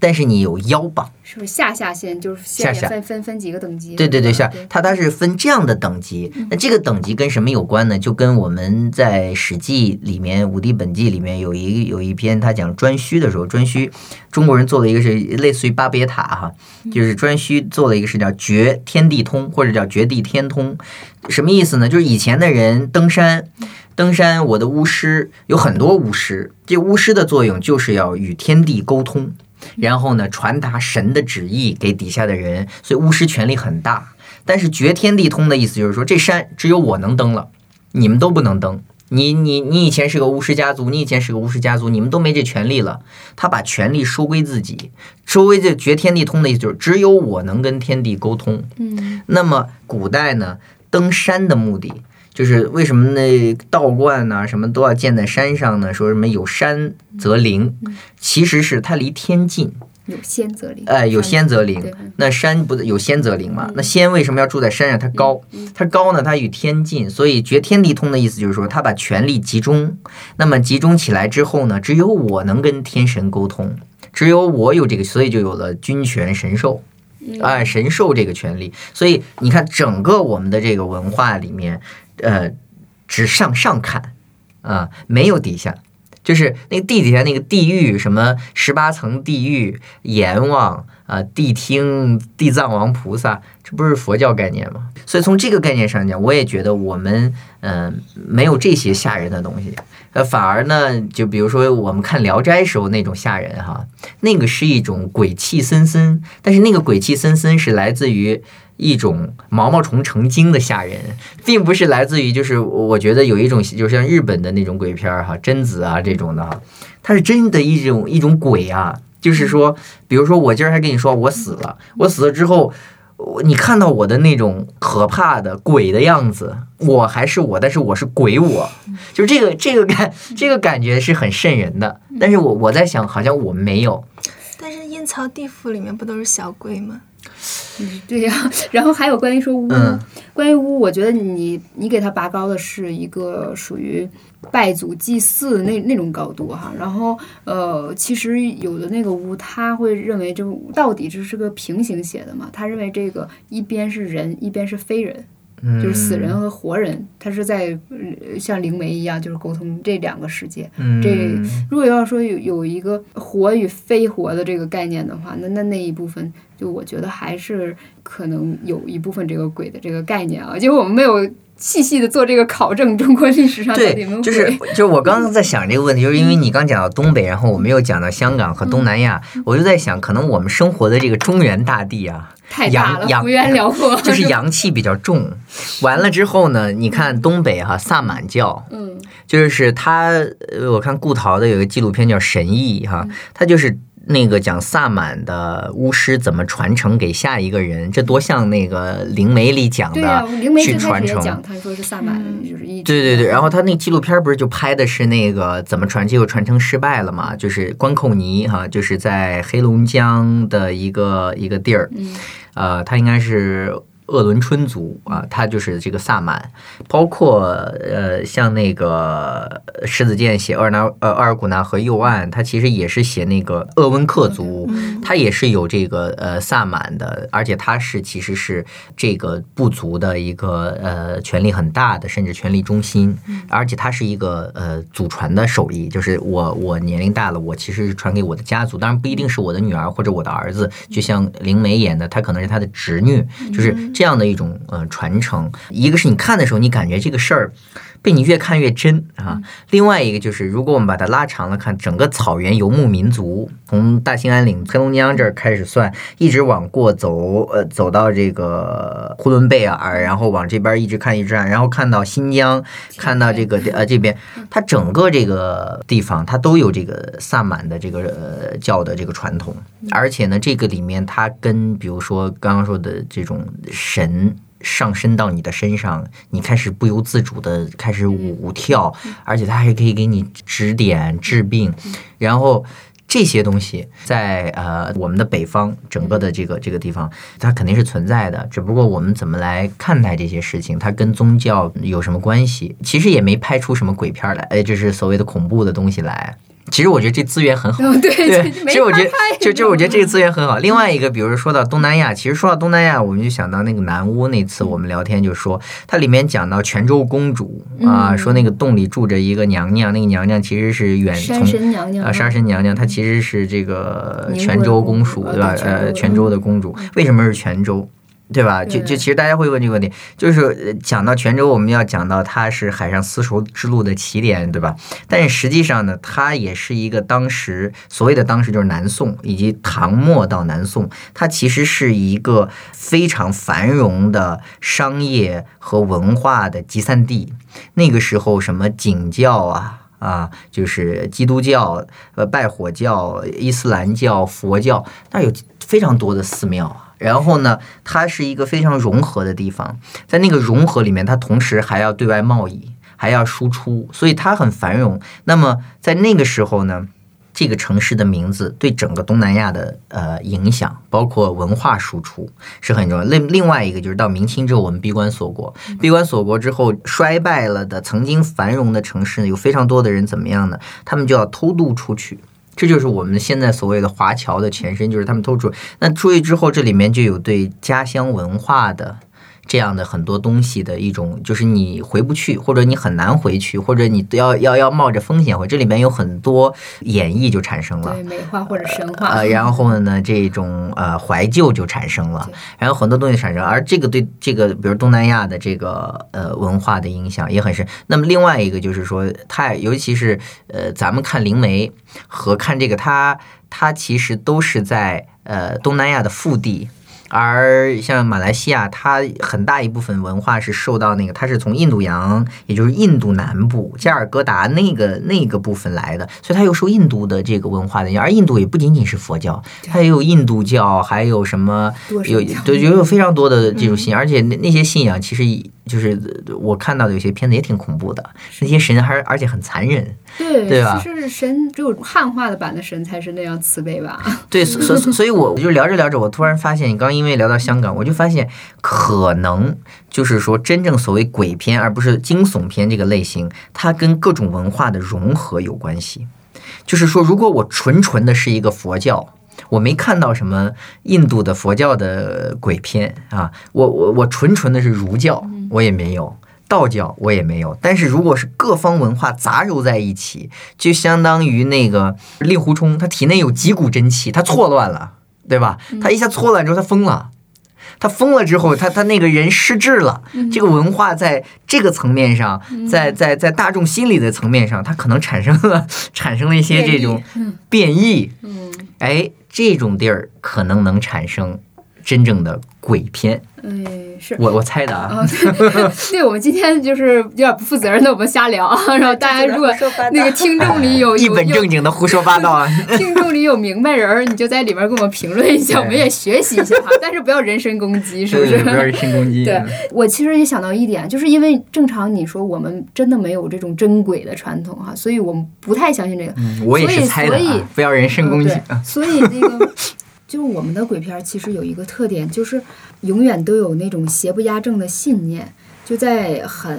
但是你有妖榜。是不是下下线就是下下线分分分几个等级？对对对，下它它是分这样的等级。那这个等级跟什么有关呢？就跟我们在《史记》里面《武帝本纪》里面有一有一篇，他讲颛顼的时候，颛顼中国人做了一个是类似于巴别塔哈，就是颛顼做了一个是叫绝天地通，或者叫绝地天通，什么意思呢？就是以前的人登山。登山，我的巫师有很多巫师，这巫师的作用就是要与天地沟通，然后呢传达神的旨意给底下的人，所以巫师权力很大。但是绝天地通的意思就是说，这山只有我能登了，你们都不能登。你你你以前是个巫师家族，你以前是个巫师家族，你们都没这权利了。他把权力收归自己，收归这绝天地通的意思就是只有我能跟天地沟通。嗯那么古代呢，登山的目的就是为什么那道观呐、什么都要建在山上呢？说什么有山则灵，其实是它离天近，有仙则灵，哎，有仙则灵。那山不有仙则灵嘛？那仙为什么要住在山上？它高，它高呢，它与天近，所以绝天地通的意思就是说，它把权力集中。那么集中起来之后呢，只有我能跟天神沟通，只有我有这个，所以就有了君权神授。哎，神授这个权利，所以你看，整个我们的这个文化里面，呃，只向上看啊、没有底下。就是那个地底下那个地狱，什么十八层地狱、阎王啊，谛听、地藏王菩萨，这不是佛教概念吗？所以从这个概念上讲，我也觉得我们嗯、没有这些吓人的东西，呃，反而呢，就比如说我们看《聊斋》时候那种吓人哈，那个是一种鬼气森森，但是那个鬼气森森是来自于。一种毛毛虫成精的吓人，并不是来自于就是我觉得有一种就像日本的那种鬼片儿哈，贞子啊这种的哈，它是真的一种一种鬼啊，就是说，比如说我今儿还跟你说我死了，我死了之后，我你看到我的那种可怕的鬼的样子，我还是我，但是我是鬼我，就这个这个感 这个感觉是很瘆人的，但是我我在想，好像我没有，但是阴曹地府里面不都是小鬼吗？嗯，对呀、然后还有关于说巫，嗯关于巫，我觉得你你给他拔高的是一个属于拜祖祭祀那那种高度哈。然后呃，其实有的那个巫他会认为这到底这是个平行写的嘛？他认为这个一边是人，一边是非人。嗯，就是死人和活人，他是在呃像灵媒一样，就是沟通这两个世界。嗯，这如果要说有有一个活与非活的这个概念的话，那那那一部分，就我觉得还是可能有一部分这个鬼的这个概念啊，就我们没有细细的做这个考证，中国历史上到底有没有对，就是就是我刚刚在想这个问题，就是因为你刚讲到东北，然后我们又讲到香港和东南亚，我就在想，可能我们生活的这个中原大地啊，太大了，阳幅员辽阔，就是阳气比较重。完了之后呢，你看东北哈、萨满教，嗯就是他，呃，我看顾陶的有个纪录片叫《神异》哈，他就是那个讲萨满的巫师怎么传承给下一个人，这多像那个灵媒里讲的灵媒去传承。讲，他说是萨满，就是一对对对，然后他那纪录片不是就拍的是那个怎么传，结果传承失败了嘛？就是关寇尼哈，就是在黑龙江的一个一个地儿，嗯呃，他应该是鄂伦春族啊，他就是这个萨满，包括呃像那个石子健写额尔纳呃额尔古纳河右岸，他其实也是写那个鄂温克族，他也是有这个呃萨满的，而且他是其实是这个部族的一个呃权力很大的，甚至权力中心，而且他是一个呃祖传的手艺，就是我我年龄大了，我其实是传给我的家族，当然不一定是我的女儿或者我的儿子，就像灵媒演的，他可能是他的侄女，就是这样的一种呃传承。一个是你看的时候，你感觉这个事儿。被你越看越真啊！另外一个就是，如果我们把它拉长了看，整个草原游牧民族，从大兴安岭、黑龙江这儿开始算，一直往过走，呃，走到这个呼伦贝尔，然后往这边一直看，一直看，然后看到新疆，看到这个呃这边，它整个这个地方它都有这个萨满的这个呃教的这个传统，而且呢，这个里面它跟比如说刚刚说的这种神。上升到你的身上，你开始不由自主的开始舞跳，而且它还可以给你指点治病，然后这些东西在呃我们的北方整个的这个这个地方，它肯定是存在的，只不过我们怎么来看待这些事情，它跟宗教有什么关系？其实也没拍出什么鬼片儿来，哎，就是所谓的恐怖的东西来。其实我觉得这资源很好，哦对对，其实我觉得就就我觉得这个资源很好。另外一个，比如说说到东南亚，其实说到东南亚，我们就想到那个南屋那次我们聊天就说，它里面讲到泉州公主啊，嗯。说那个洞里住着一个娘娘，那个娘娘其实是远山从神娘娘啊，杀神娘娘她其实是这个泉州公公主，对吧？呃泉州的公主，为什么是泉州？对吧？就就其实大家会问这个问题，就是呃讲到泉州，我们要讲到它是海上丝绸之路的起点，对吧？但是实际上呢，它也是一个当时所谓的当时就是南宋以及唐末到南宋，它其实是一个非常繁荣的商业和文化的集散地。那个时候，什么景教啊。啊，就是基督教、呃拜火教、伊斯兰教、佛教，那有非常多的寺庙啊。然后呢，它是一个非常融合的地方，在那个融合里面，它同时还要对外贸易，还要输出，所以它很繁荣。那么在那个时候呢，这个城市的名字对整个东南亚的呃影响，包括文化输出是很重要。另另外一个就是到明清之后，我们闭关锁国，闭关锁国之后衰败了的曾经繁荣的城市呢，有非常多的人怎么样呢？他们就要偷渡出去。这就是我们现在所谓的华侨的前身，就是他们偷出。那出去之后，这里面就有对家乡文化的这样的很多东西的一种，就是你回不去，或者你很难回去，或者你要要要冒着风险回，这里面有很多演绎就产生了对，。美化或者神话。呃，然后呢，这种呃怀旧就产生了，然后很多东西产生，而这个对这个比如东南亚的这个呃文化的影响也很深。那么另外一个就是说，它尤其是呃咱们看灵媒和看这个，它它其实都是在呃东南亚的腹地。而像马来西亚，它很大一部分文化是受到那个，它是从印度洋，也就是印度南部加尔各答那个那个部分来的，所以它又受印度的这个文化的影响。而印度也不仅仅是佛教，它也有印度教，还有什么有有有非常多的这种信仰，而且那那些信仰其实就是我看到的有些片子也挺恐怖的，那些神还而且很残忍。对对吧其实神只有汉化的版的神才是那样慈悲吧？对，所所所以，我就聊着聊着，我突然发现，你刚因为聊到香港，我就发现可能就是说，真正所谓鬼片，而不是惊悚片这个类型，它跟各种文化的融合有关系。就是说，如果我纯纯的是一个佛教，我没看到什么印度的佛教的鬼片啊，我我我纯纯的是儒教，我也没有。道教我也没有，但是如果是各方文化杂糅在一起，就相当于那个令狐冲，他体内有几股真气，他错乱了，对吧？他一下错乱之后，他疯了。他疯了之后，他他那个人失智了。这个文化在这个层面上，在在在大众心理的层面上，它可能产生了产生了一些这种变异。嗯，哎，这种地儿可能能产生真正的鬼片。哎，是。我我猜的啊。啊，对，我们今天就是有点不负责任的，我们瞎聊啊。然后大家如果那个听众里有 一本正经的胡说八道啊！听众里有明白人儿，你就在里边给我们评论一下，我们也学习一下哈。但是不要人身攻击，是不是？对不要人身攻击。对我其实也想到一点，就是因为正常你说我们真的没有这种真鬼的传统哈，所以我们不太相信这个。嗯我也是猜的所以所以啊，不要人身攻击。所以那个就是我们的鬼片儿其实有一个特点，就是永远都有那种邪不压正的信念，就在很。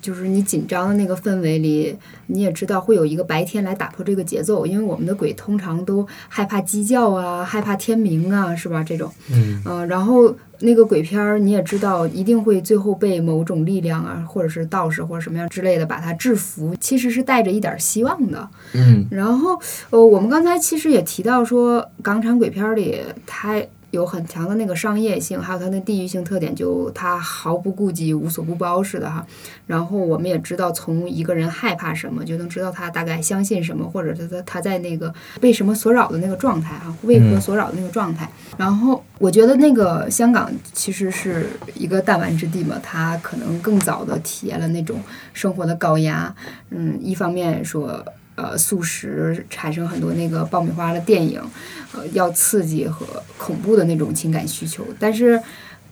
就是你紧张的那个氛围里，你也知道会有一个白天来打破这个节奏，因为我们的鬼通常都害怕鸡叫啊，害怕天明啊，是吧？这种，嗯呃，然后那个鬼片儿你也知道，一定会最后被某种力量啊，或者是道士或者什么样之类的把它制服，其实是带着一点儿希望的。嗯然后，呃，我们刚才其实也提到说，港产鬼片儿里它有很强的那个商业性，还有它的地域性特点，就它毫不顾忌、无所不包似的哈。然后我们也知道，从一个人害怕什么，就能知道他大概相信什么，或者他他他在那个被什么所扰的那个状态哈，为何所扰的那个状态。然后我觉得那个香港其实是一个弹丸之地嘛，它可能更早的体验了那种生活的高压。嗯，一方面说。呃，素食产生很多那个爆米花的电影，呃，要刺激和恐怖的那种情感需求。但是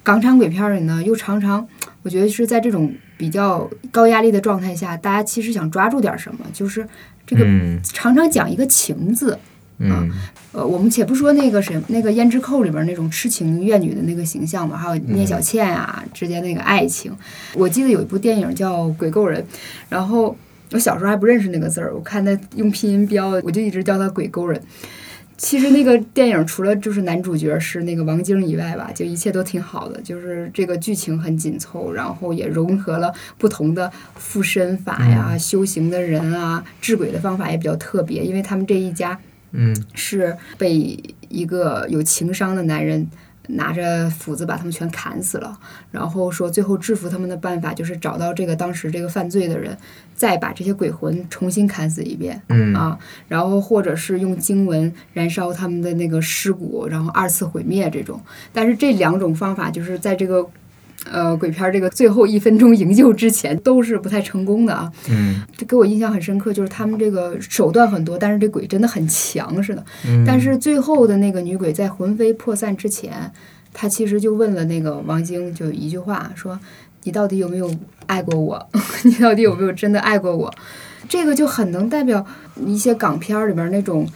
港产鬼片儿里呢，又常常我觉得是在这种比较高压力的状态下，大家其实想抓住点儿什么，就是这个嗯常常讲一个情字。嗯呃，我们且不说那个谁，那个《胭脂扣》里边那种痴情怨女的那个形象吧，还有聂小倩啊、之间那个爱情。我记得有一部电影叫《鬼够人》，然后我小时候还不认识那个字儿，我看他用拼音标，我就一直叫他鬼勾人。其实那个电影除了就是男主角是那个王晶以外吧，就一切都挺好的，就是这个剧情很紧凑，然后也融合了不同的附身法呀、修行的人啊、治鬼的方法也比较特别，因为他们这一家嗯是被一个有情商的男人拿着斧子把他们全砍死了，然后说最后制服他们的办法就是找到这个当时这个犯罪的人，再把这些鬼魂重新砍死一遍。嗯啊，然后或者是用经文燃烧他们的那个尸骨，然后二次毁灭这种。但是这两种方法就是在这个呃鬼片儿这个最后一分钟营救之前都是不太成功的啊。嗯这给我印象很深刻，就是他们这个手段很多，但是这鬼真的很强似的。嗯，但是最后的那个女鬼在魂飞魄散之前，她其实就问了那个王晶，就一句话说：“你到底有没有爱过我？你到底有没有真的爱过我？”这个就很能代表一些港片儿里边儿那种。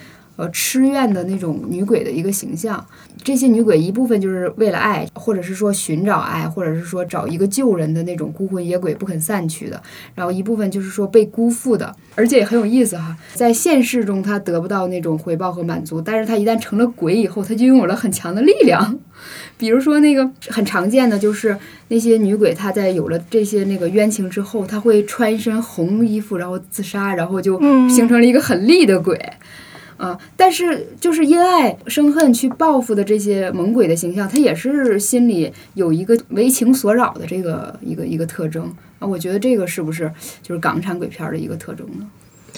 呃痴怨的那种女鬼的一个形象。这些女鬼一部分就是为了爱，或者是说寻找爱，或者是说找一个救人的那种孤魂野鬼不肯散去的，然后一部分就是说被辜负的，而且也很有意思哈，在现实中她得不到那种回报和满足，但是她一旦成了鬼以后，她就拥有了很强的力量。比如说那个很常见的就是那些女鬼，她在有了这些那个冤情之后，她会穿一身红衣服，然后自杀，然后就嗯形成了一个很厉的鬼。啊，但是就是因爱生恨去报复的这些猛鬼的形象，他也是心里有一个为情所扰的这个一个一个特征啊。我觉得这个是不是就是港产鬼片儿的一个特征呢？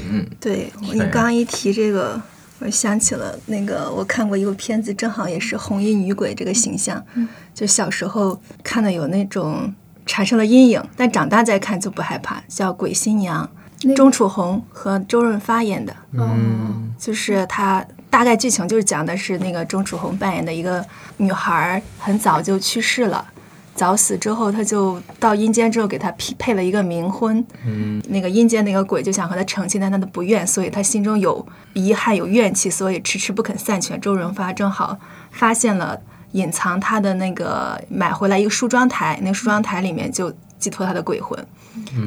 嗯对你刚刚一提这个，我想起了那个我看过一个片子，正好也是红衣女鬼这个形象，就小时候看的有那种产生了阴影，但长大再看就不害怕，叫《鬼新娘那》，个钟楚红和周润发演的，嗯就是他大概剧情就是讲的是那个钟楚红扮演的一个女孩儿很早就去世了。早死之后，他就到阴间之后给她匹配了一个冥婚，嗯那个阴间那个鬼就想和她成亲，但她的不愿，所以她心中有遗憾、有怨气，所以迟迟不肯散去。周润发正好发现了隐藏他的那个买回来一个梳妆台，那个梳妆台里面就寄托他的鬼魂。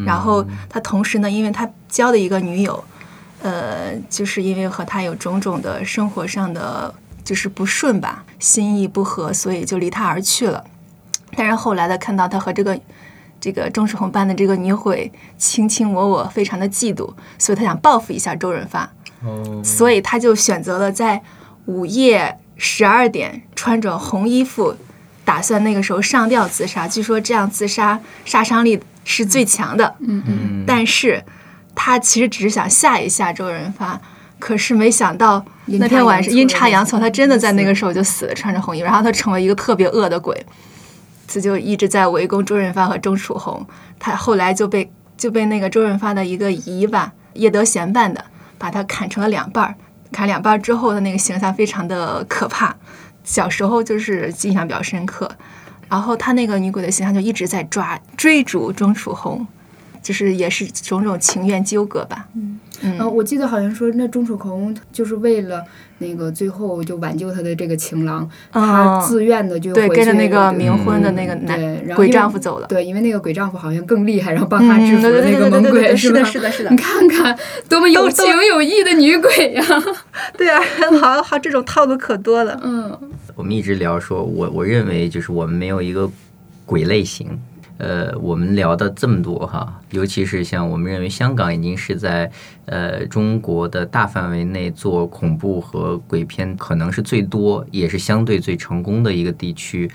然后他同时呢，因为他交的一个女友，呃，就是因为和他有种种的生活上的就是不顺吧，心意不合，所以就离他而去了。但是后来呢看到他和这个这个钟楚红扮的这个女鬼卿卿我我，非常的嫉妒，所以他想报复一下周润发，哦，所以他就选择了在午夜十二点穿着红衣服，打算那个时候上吊自杀。据说这样自杀杀伤力是最强的，嗯嗯，但是他其实只是想吓一吓周润发，可是没想到那天晚上阴差阳错，他真的在那个时候就死了，穿着红衣，然后他成为一个特别恶的鬼，他就一直在围攻周润发和钟楚红。他后来就被就被那个周润发的一个姨吧叶德娴扮的，把他砍成了两半儿。砍两半儿之后的那个形象非常的可怕，小时候就是印象比较深刻。然后他那个女鬼的形象就一直在抓追逐钟楚红，就是也是种种情愿纠葛吧。嗯啊，我记得好像说那钟楚红就是为了那个最后就挽救她的这个情郎，她自愿的就跟着那个冥婚的那个男鬼对然后因为丈夫走了。对，因为那个鬼丈夫好像更厉害，然后帮他制嗯，服了那个猛鬼，对对对对，是吧？的，是的，是的你，看看多么有情有义的女鬼呀！对啊，好好，这种套路可多了。嗯我们一直聊说，我我认为就是我们没有一个鬼类型。呃，我们聊的这么多哈，尤其是像我们认为香港已经是在呃中国的大范围内做恐怖和鬼片，可能是最多也是相对最成功的一个地区。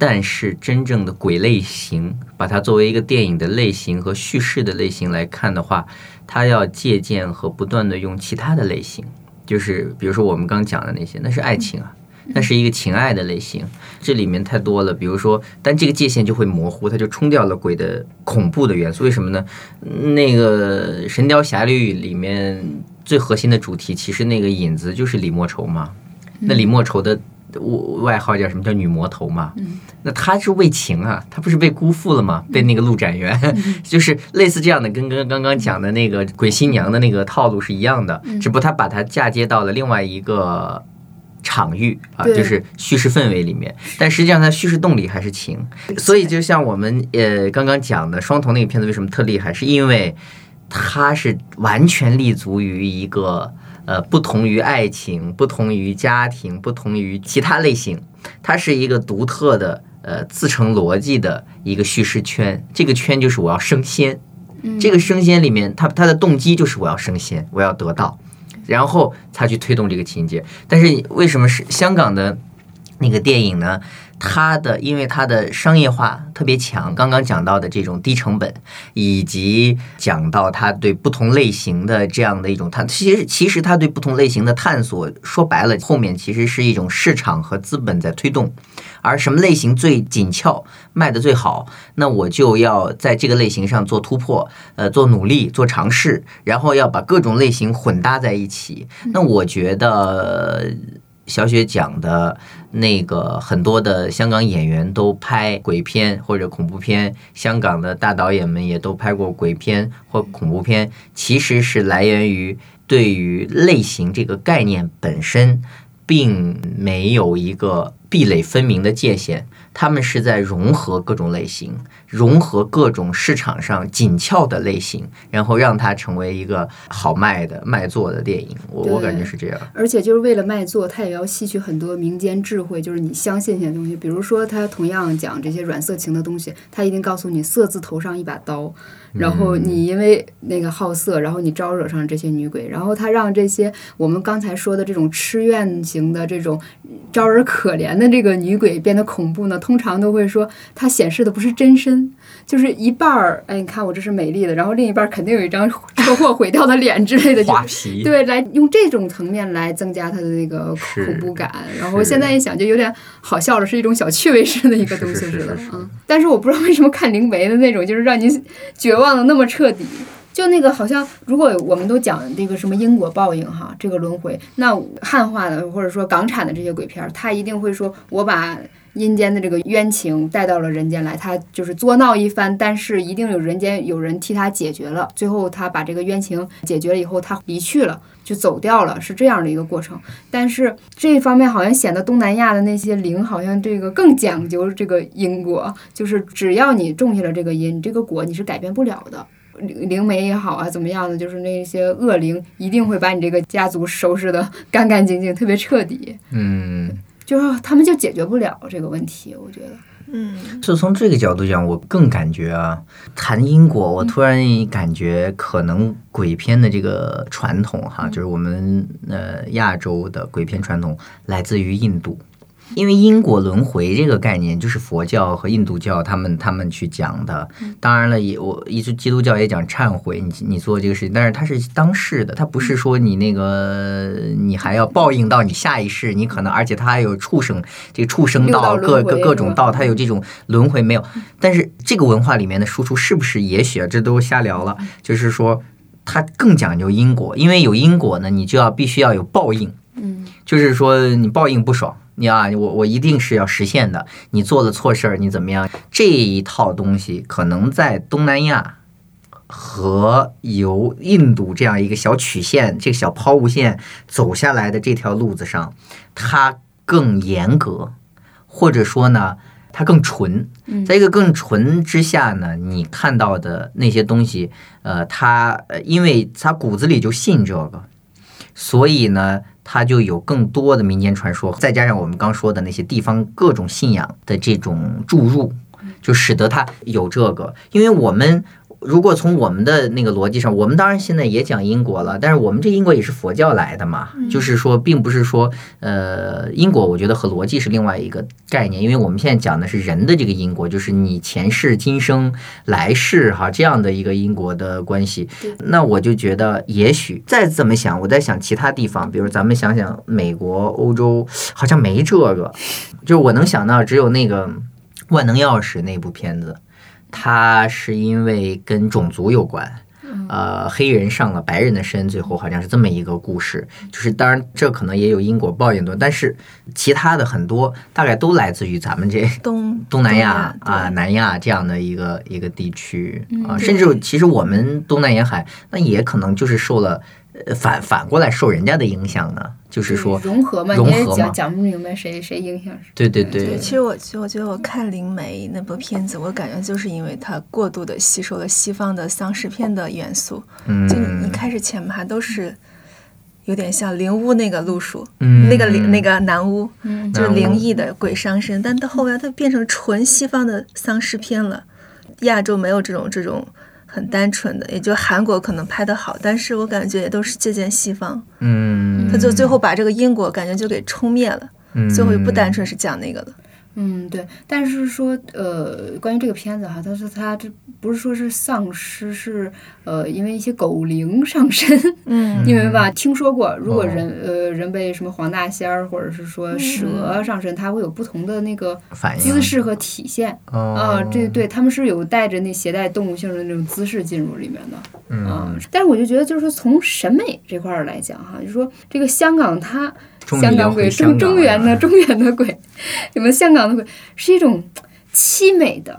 但是真正的鬼类型，把它作为一个电影的类型和叙事的类型来看的话，它要借鉴和不断的用其他的类型，就是比如说我们刚讲的那些，那是爱情啊。那是一个情爱的类型，这里面太多了。比如说，但这个界限就会模糊，它就冲掉了鬼的恐怖的元素。为什么呢？那个《神雕侠侣》里面最核心的主题，其实那个影子就是李莫愁嘛。那李莫愁的外号叫什么？叫女魔头嘛。那她是为情啊，她不是被辜负了吗？被那个陆展元，就是类似这样的，跟跟刚刚讲的那个鬼新娘的那个套路是一样的，只不过她把它嫁接到了另外一个。场域啊，就是叙事氛围里面，但实际上它叙事动力还是情，所以就像我们呃刚刚讲的双瞳那个片子为什么特厉害，是因为它是完全立足于一个呃不同于爱情、不同于家庭、不同于其他类型，它是一个独特的呃自成逻辑的一个叙事圈，这个圈就是我要升仙，这个升仙里面，它它的动机就是我要升仙，我要得到。然后他去推动这个情节。但是为什么是香港的那个电影呢？它的因为它的商业化特别强，刚刚讲到的这种低成本，以及讲到它对不同类型的这样的一种探，其实其实它对不同类型的探索，说白了，后面其实是一种市场和资本在推动。而什么类型最紧俏、卖的最好，那我就要在这个类型上做突破，呃，做努力、做尝试，然后要把各种类型混搭在一起。那我觉得小雪讲的那个很多的香港演员都拍鬼片或者恐怖片，香港的大导演们也都拍过鬼片或恐怖片，其实是来源于对于类型这个概念本身，并没有一个壁垒分明的界限。他们是在融合各种类型，融合各种市场上紧俏的类型，然后让它成为一个好卖的卖座的电影。我我感觉是这样。而且就是为了卖座，他也要吸取很多民间智慧，就是你相信一些东西。比如说，他同样讲这些软色情的东西，他一定告诉你色字头上一把刀，然后你因为那个好色，然后你招惹上这些女鬼，然后他让这些我们刚才说的这种痴怨型的这种招人可怜的这个女鬼变得恐怖呢。通常都会说，它显示的不是真身，就是一半儿，哎，你看我这是美丽的，然后另一半儿肯定有一张车祸毁掉的脸之类的，画皮，对，来用这种层面来增加它的那个恐怖感。然后现在一想，就有点好笑了，是一种小趣味式的一个东西似的，嗯。但是我不知道为什么看灵媒的那种，就是让你绝望的那么彻底。就那个好像，如果我们都讲这个什么因果报应哈，这个轮回，那汉化的或者说港产的这些鬼片儿，他一定会说，我把。阴间的这个冤情带到了人间来，他就是作闹一番，但是一定有人间有人替他解决了。最后他把这个冤情解决了以后，他离去了，就走掉了，是这样的一个过程。但是这一方面好像显得东南亚的那些灵好像这个更讲究这个因果，就是只要你种下了这个因，这个果你是改变不了的。灵灵媒也好啊，怎么样的，就是那些恶灵一定会把你这个家族收拾的干干净净，特别彻底。嗯。就是他们就解决不了这个问题，我觉得。嗯，是从这个角度讲，我更感觉啊，谈因果，我突然感觉可能鬼片的这个传统哈，就是我们呃亚洲的鬼片传统来自于印度。因为因果轮回这个概念，就是佛教和印度教他们他们去讲的。当然了，也我一直基督教也讲忏悔，你你做这个事情，但是它是当世的，它不是说你那个你还要报应到你下一世，你可能而且它还有畜生这个畜生道各各各种道，它有这种轮回没有？但是这个文化里面的输出是不是也许这都瞎聊了？就是说它更讲究因果，因为有因果呢，你就要必须要有报应。嗯，就是说你报应不爽。你啊，我我一定是要实现的。你做了错事儿，你怎么样？这一套东西可能在东南亚和由印度这样一个小曲线、这个小抛物线走下来的这条路子上，它更严格，或者说呢，它更纯。在一个更纯之下呢，你看到的那些东西，呃，它因为它骨子里就信这个，所以呢。它就有更多的民间传说，再加上我们刚说的那些地方各种信仰的这种注入，就使得它有这个。因为我们。如果从我们的那个逻辑上，我们当然现在也讲因果了，但是我们这因果也是佛教来的嘛，就是说，并不是说，呃，因果我觉得和逻辑是另外一个概念，因为我们现在讲的是人的这个因果，就是你前世、今生、来世哈这样的一个因果的关系。那我就觉得，也许再怎么想，我在想其他地方，比如咱们想想美国、欧洲，好像没这个，就是我能想到只有那个《万能钥匙》那部片子。他是因为跟种族有关，呃，黑人上了白人的身，最后好像是这么一个故事。就是当然这可能也有因果报应的，但是其他的很多大概都来自于咱们这 东 东南亚啊、南亚这样的一个一个地区啊，甚至其实我们东南沿海那也可能就是受了。反反过来受人家的影响呢，就是说融合嘛，融合讲讲不明白谁谁影响谁。对对对。其实我其实我觉得我看《灵媒》那部片子，我感觉就是因为它过度的吸收了西方的丧尸片的元素。嗯。就一开始前排都是有点像灵屋那个路数，嗯，那个灵那个男巫，嗯，就是灵异的鬼上身，但到后来它变成纯西方的丧尸片了，亚洲没有这种这种。很单纯的，也就韩国可能拍的好，但是我感觉也都是借鉴西方，嗯，他就最后把这个因果感觉就给冲灭了，嗯。最后就不单纯是讲那个了。嗯，对，但是说，呃，关于这个片子哈，他说他这不是说是丧尸，是呃，因为一些狗灵上身，嗯，因为吧，听说过，如果人呃人被什么黄大仙儿或者是说蛇上身，它会有不同的那个姿势和体现。啊，这对他们是有带着那携带动物性的那种姿势进入里面的，啊，但是我就觉得就是从审美这块儿来讲哈，就是说这个香港它。香港鬼，中中原的 中原的鬼，什么香港的鬼，是一种凄美的，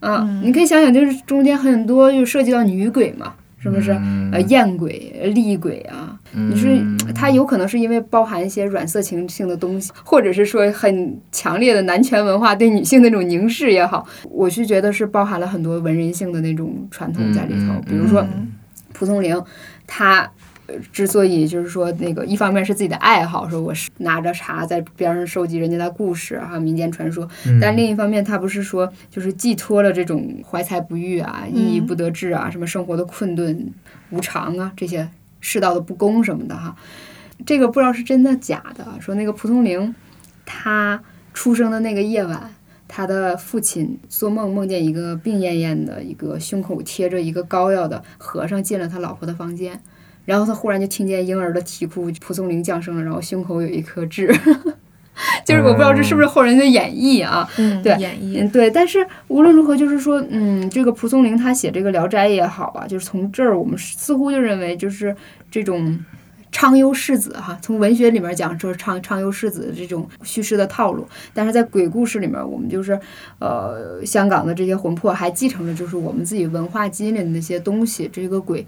啊，嗯你可以想想，就是中间很多就涉及到女鬼嘛，是不是？嗯呃，艳鬼、呃厉鬼啊，你是嗯它有可能是因为包含一些软色情性的东西，或者是说很强烈的男权文化对女性那种凝视也好，我是觉得是包含了很多文人性的那种传统在里头，嗯比如说嗯蒲松龄，他。呃之所以就是说那个，一方面是自己的爱好，说我是拿着茶在边上收集人家的故事还有民间传说，嗯但另一方面，他不是说就是寄托了这种怀才不遇啊、意义不得志啊、什么生活的困顿、无常啊这些世道的不公什么的哈。这个不知道是真的假的，说那个蒲松龄他出生的那个夜晚。他的父亲做梦梦见一个病恹恹的、一个胸口贴着一个膏药的和尚进了他老婆的房间，然后他忽然就听见婴儿的啼哭，蒲松龄降生了，然后胸口有一颗痣，就是我不知道这是不是后人的演绎啊，嗯，对演绎嗯，对，但是无论如何，就是说，嗯，这个蒲松龄他写这个《聊斋》也好啊，就是从这儿我们似乎就认为，就是这种昌幽世子哈，从文学里面讲说昌昌幽世子的这种叙事的套路，但是在鬼故事里面，我们就是呃，香港的这些魂魄还继承了就是我们自己文化基因里的那些东西，这个鬼。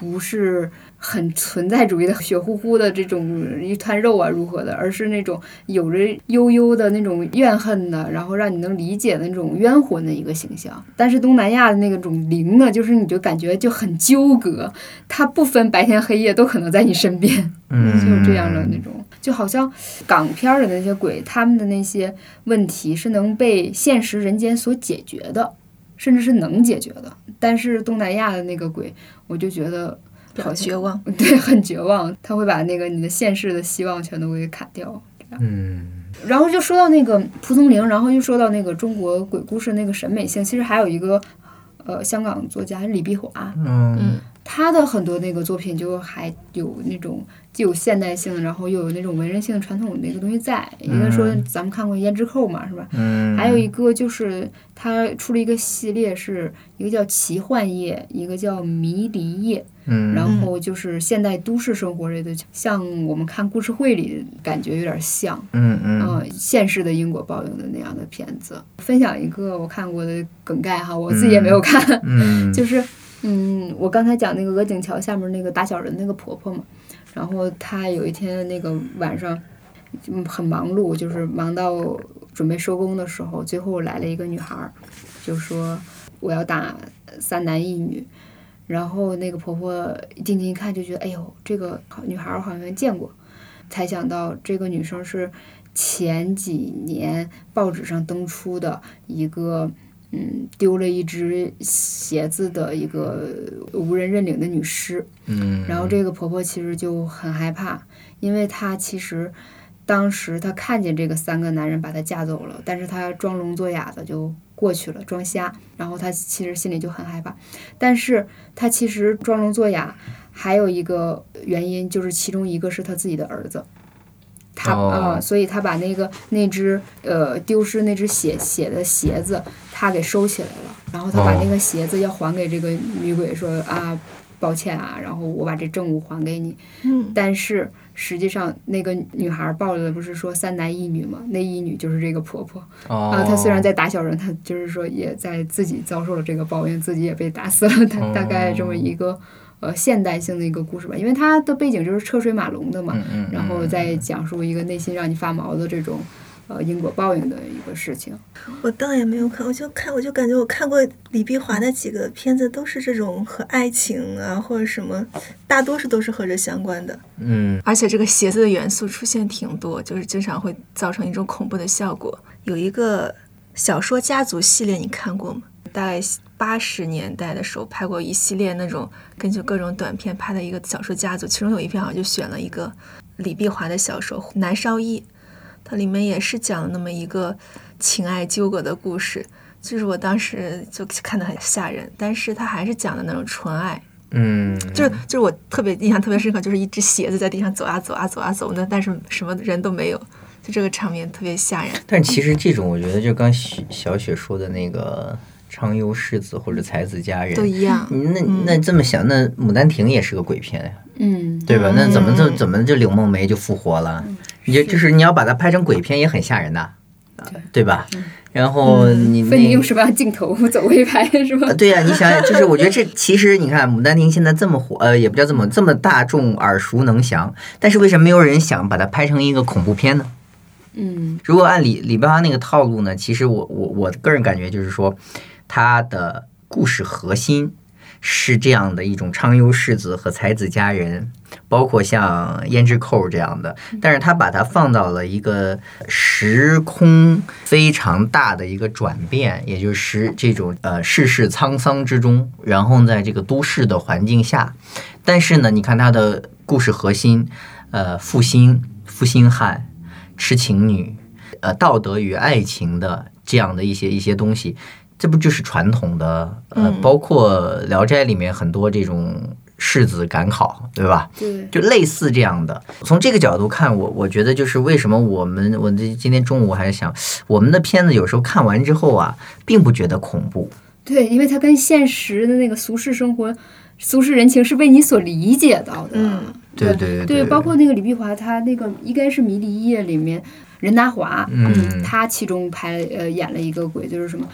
不是很存在主义的血乎乎的这种一滩肉啊如何的，而是那种有着悠悠的那种怨恨的，然后让你能理解的那种冤魂的一个形象。但是东南亚的那个种灵呢，就是你就感觉就很纠葛，它不分白天黑夜都可能在你身边，嗯就是这样的那种，就好像港片的那些鬼，他们的那些问题是能被现实人间所解决的，甚至是能解决的。但是东南亚的那个鬼，我就觉得好绝望。对，很绝望，他会把那个你的现世的希望全都给砍掉。嗯然后就说到那个蒲松龄，然后又说到那个中国鬼故事那个审美性，其实还有一个呃香港作家李碧华，嗯他的很多那个作品就还有那种既有现代性，然后又有那种文人性传统的那个东西在。一个说嗯咱们看过《胭脂扣》嘛，是吧？嗯，还有一个就是他出了一个系列，是一个叫奇幻夜，一个叫迷离夜。嗯，然后就是现代都市生活类的，像我们看故事会里感觉有点像，嗯嗯嗯、现实的因果报应的那样的片子。分享一个我看过的梗概哈，我自己也没有看，嗯，就是嗯，我刚才讲那个鹅颈桥下面那个打小人那个婆婆嘛，然后她有一天那个晚上，嗯，很忙碌，就是忙到准备收工的时候，最后来了一个女孩，就说我要打三男一女。然后那个婆婆定睛一看，就觉得，哎呦，这个女孩好像见过，才想到这个女生是前几年报纸上登出的一个，嗯，丢了一只鞋子的一个无人认领的女尸。嗯，然后这个婆婆其实就很害怕，因为她其实当时她看见这个三个男人把她架走了，但是她装聋作哑的就过去了，装瞎。然后她其实心里就很害怕，但是她其实装聋作哑还有一个原因，就是其中一个是她自己的儿子。他啊、哦所以他把那个那只呃丢失那只血血的鞋子，他给收起来了，然后他把哦那个鞋子要还给这个女鬼说啊，抱歉啊，然后我把这证物还给你。嗯，但是实际上那个女孩抱着的不是说三男一女吗？那一女就是这个婆婆哦，啊。她虽然在打小人，她就是说也在自己遭受了这个报应，自己也被打死了。她大概这么一个呃现代性的一个故事吧，因为它的背景就是车水马龙的嘛。嗯嗯，然后再讲述一个内心让你发毛的这种呃因果报应的一个事情。我倒也没有看，我就看，我就感觉我看过李碧华的几个片子，都是这种和爱情啊或者什么，大多数都是和这相关的。嗯而且这个鞋子的元素出现挺多，就是经常会造成一种恐怖的效果。有一个小说家族系列，你看过吗？大概八十年代的时候拍过一系列那种根据各种短片拍的一个小说家族，其中有一篇好像就选了一个李碧华的小说《南少义》，它里面也是讲了那么一个情爱纠葛的故事。就是我当时就看得很吓人，但是它还是讲的那种纯爱，嗯，就是就是我特别印象特别深刻，就是一只鞋子在地上走啊走啊走啊走的，但是什么人都没有，就这个场面特别吓人。但其实这种我觉得就刚小雪说的那个昌幽世子或者才子佳人都一样，那那这么想，那《牡丹亭》也是个鬼片呀。嗯，对吧？那怎么就嗯怎么就柳梦梅就复活了？你就就是你要把它拍成鬼片也很吓人的，对吧？然后你那分你用什么样的镜头走位拍是吧呃，？对呀、你想想，就是我觉得这其实你看《牡丹亭》现在这么火，呃，也不叫这么这么大众耳熟能详，但是为什么没有人想把它拍成一个恐怖片呢？嗯如果按李李白华那个套路呢，其实我我我个人感觉就是说，它的故事核心是这样的一种昌优世子和才子佳人，包括像胭脂扣这样的，但是他把它放到了一个时空非常大的一个转变，也就是这种呃世事沧桑之中，然后在这个都市的环境下，但是呢，你看它的故事核心，呃，负心、负心汉、痴情女，呃，道德与爱情的这样的一些一些东西，这不就是传统的呃，嗯包括《聊斋》里面很多这种世子赶考，对吧？对，就类似这样的。从这个角度看，我我觉得就是为什么我们我这今天中午还想，我们的片子有时候看完之后啊，并不觉得恐怖。对，因为它跟现实的那个俗世生活、俗世人情是被你所理解到的。嗯对对对，包括那个李碧华，他那个应该是《迷离夜》里面任达华，嗯他其中拍呃演了一个鬼，就是什么，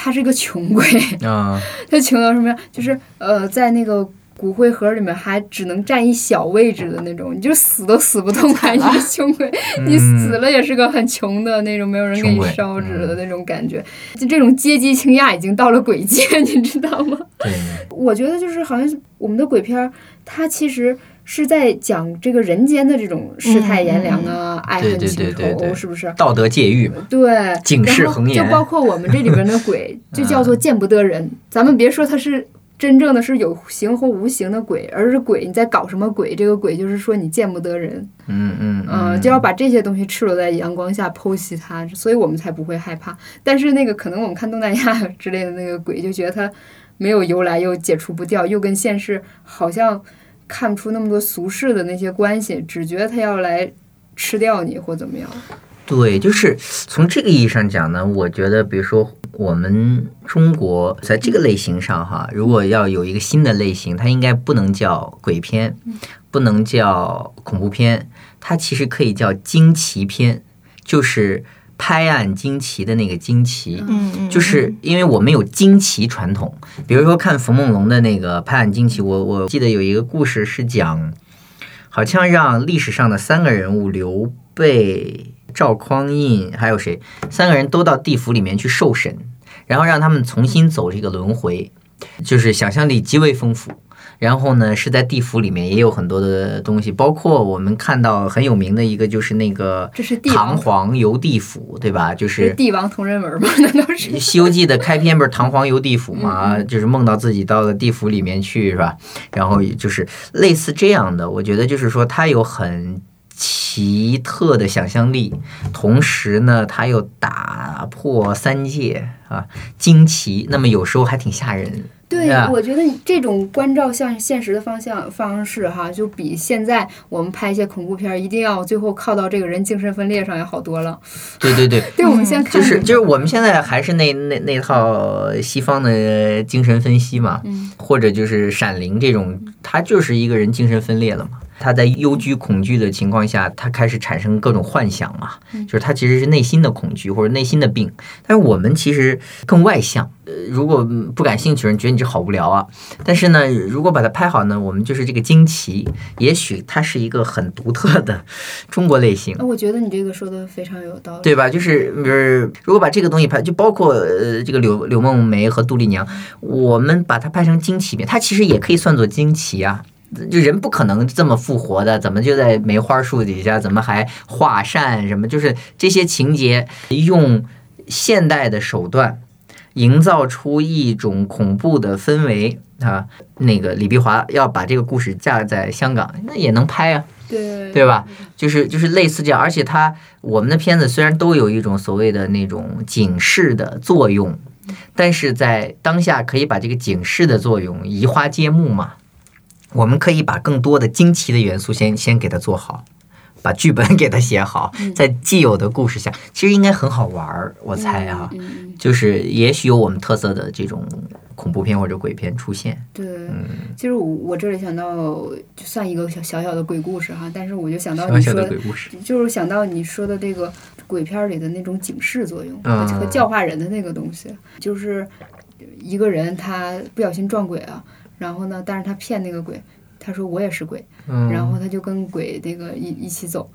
他是个穷鬼，啊、他穷到什么样？就是呃，在那个骨灰盒里面还只能占一小位置的那种，你就死都死不动啊！你是穷鬼，你死了也是个很穷的那种，没有人给你烧纸的那种感觉。就这种阶级倾轧已经到了鬼界，你知道吗？对，我觉得就是好像是我们的鬼片儿，它其实是在讲这个人间的这种世态炎凉啊、爱恨情仇，对对对是不是？道德戒欲嘛。对，警示然后恒言就包括我们这里边的鬼，就叫做见不得人。咱们别说它是真正的是有形或无形的鬼，而是鬼你在搞什么鬼？这个鬼就是说你见不得人，嗯嗯嗯、就要把这些东西赤裸在阳光下剖析它，所以我们才不会害怕。但是那个可能我们看东南亚之类的那个鬼，就觉得它没有由来，又解除不掉，又跟现实好像看不出那么多俗世的那些关系，只觉得他要来吃掉你或怎么样。对，就是从这个意义上讲呢，我觉得，比如说我们中国在这个类型上哈，如果要有一个新的类型，它应该不能叫鬼片，不能叫恐怖片，它其实可以叫惊奇片，就是拍案惊奇的那个惊奇。嗯嗯，就是因为我们有惊奇传统，比如说看冯梦龙的那个《拍案惊奇》，我我记得有一个故事是讲，好像让历史上的三个人物刘备、赵匡胤还有谁，三个人都到地府里面去受审，然后让他们重新走这个轮回，就是想象力极为丰富。然后呢，是在地府里面也有很多的东西，包括我们看到很有名的一个，就是那个这是帝唐皇游地府，对吧？就是是帝王同人文吗？难道是？《西游记》的开篇不是唐皇游地府嘛，就是梦到自己到了地府里面去，是吧？然后就是类似这样的，我觉得就是说他有很奇特的想象力，同时呢，他又打破三界啊，惊奇，那么有时候还挺吓人。对，呀我觉得这种关照向现实的方向方式哈，就比现在我们拍一些恐怖片儿，一定要最后靠到这个人精神分裂上要好多了。对 对对，对，我们现在看就是就是我们现在还是那那那套西方的精神分析嘛，嗯。或者就是《闪灵》这种，它就是一个人精神分裂了嘛。他在忧惧、恐惧的情况下，他开始产生各种幻想嘛，嗯就是他其实是内心的恐惧或者内心的病。但是我们其实更外向，呃，如果嗯不感兴趣人觉得你这好无聊啊，但是呢，如果把它拍好呢，我们就是这个惊奇，也许它是一个很独特的中国类型。那 我觉得你这个说的非常有道理。对吧？就是比如，如果把这个东西拍，就包括呃这个柳柳梦梅和杜丽娘，我们把它拍成惊奇片，它其实也可以算作惊奇啊。就人不可能这么复活的，怎么就在梅花树底下？怎么还画扇什么？就是这些情节用现代的手段营造出一种恐怖的氛围啊。那个李碧华要把这个故事架在香港，那也能拍啊。对对吧？就是就是类似这样，而且他我们的片子虽然都有一种所谓的那种警示的作用，但是在当下可以把这个警示的作用移花接木嘛，我们可以把更多的惊奇的元素先先给它做好。把剧本给它写好，在既有的故事下，其实应该很好玩儿，我猜啊，就是也许有我们特色的这种恐怖片或者鬼片出现。对，嗯，其实我我这里想到，就算一个小小小的鬼故事哈，但是我就想到你说的鬼故事。就是想到你说的这个鬼片儿里的那种警示作用和嗯和教化人的那个东西，就是一个人他不小心撞鬼了，然后呢，但是他骗那个鬼，他说我也是鬼，嗯，然后他就跟鬼那个一一起走。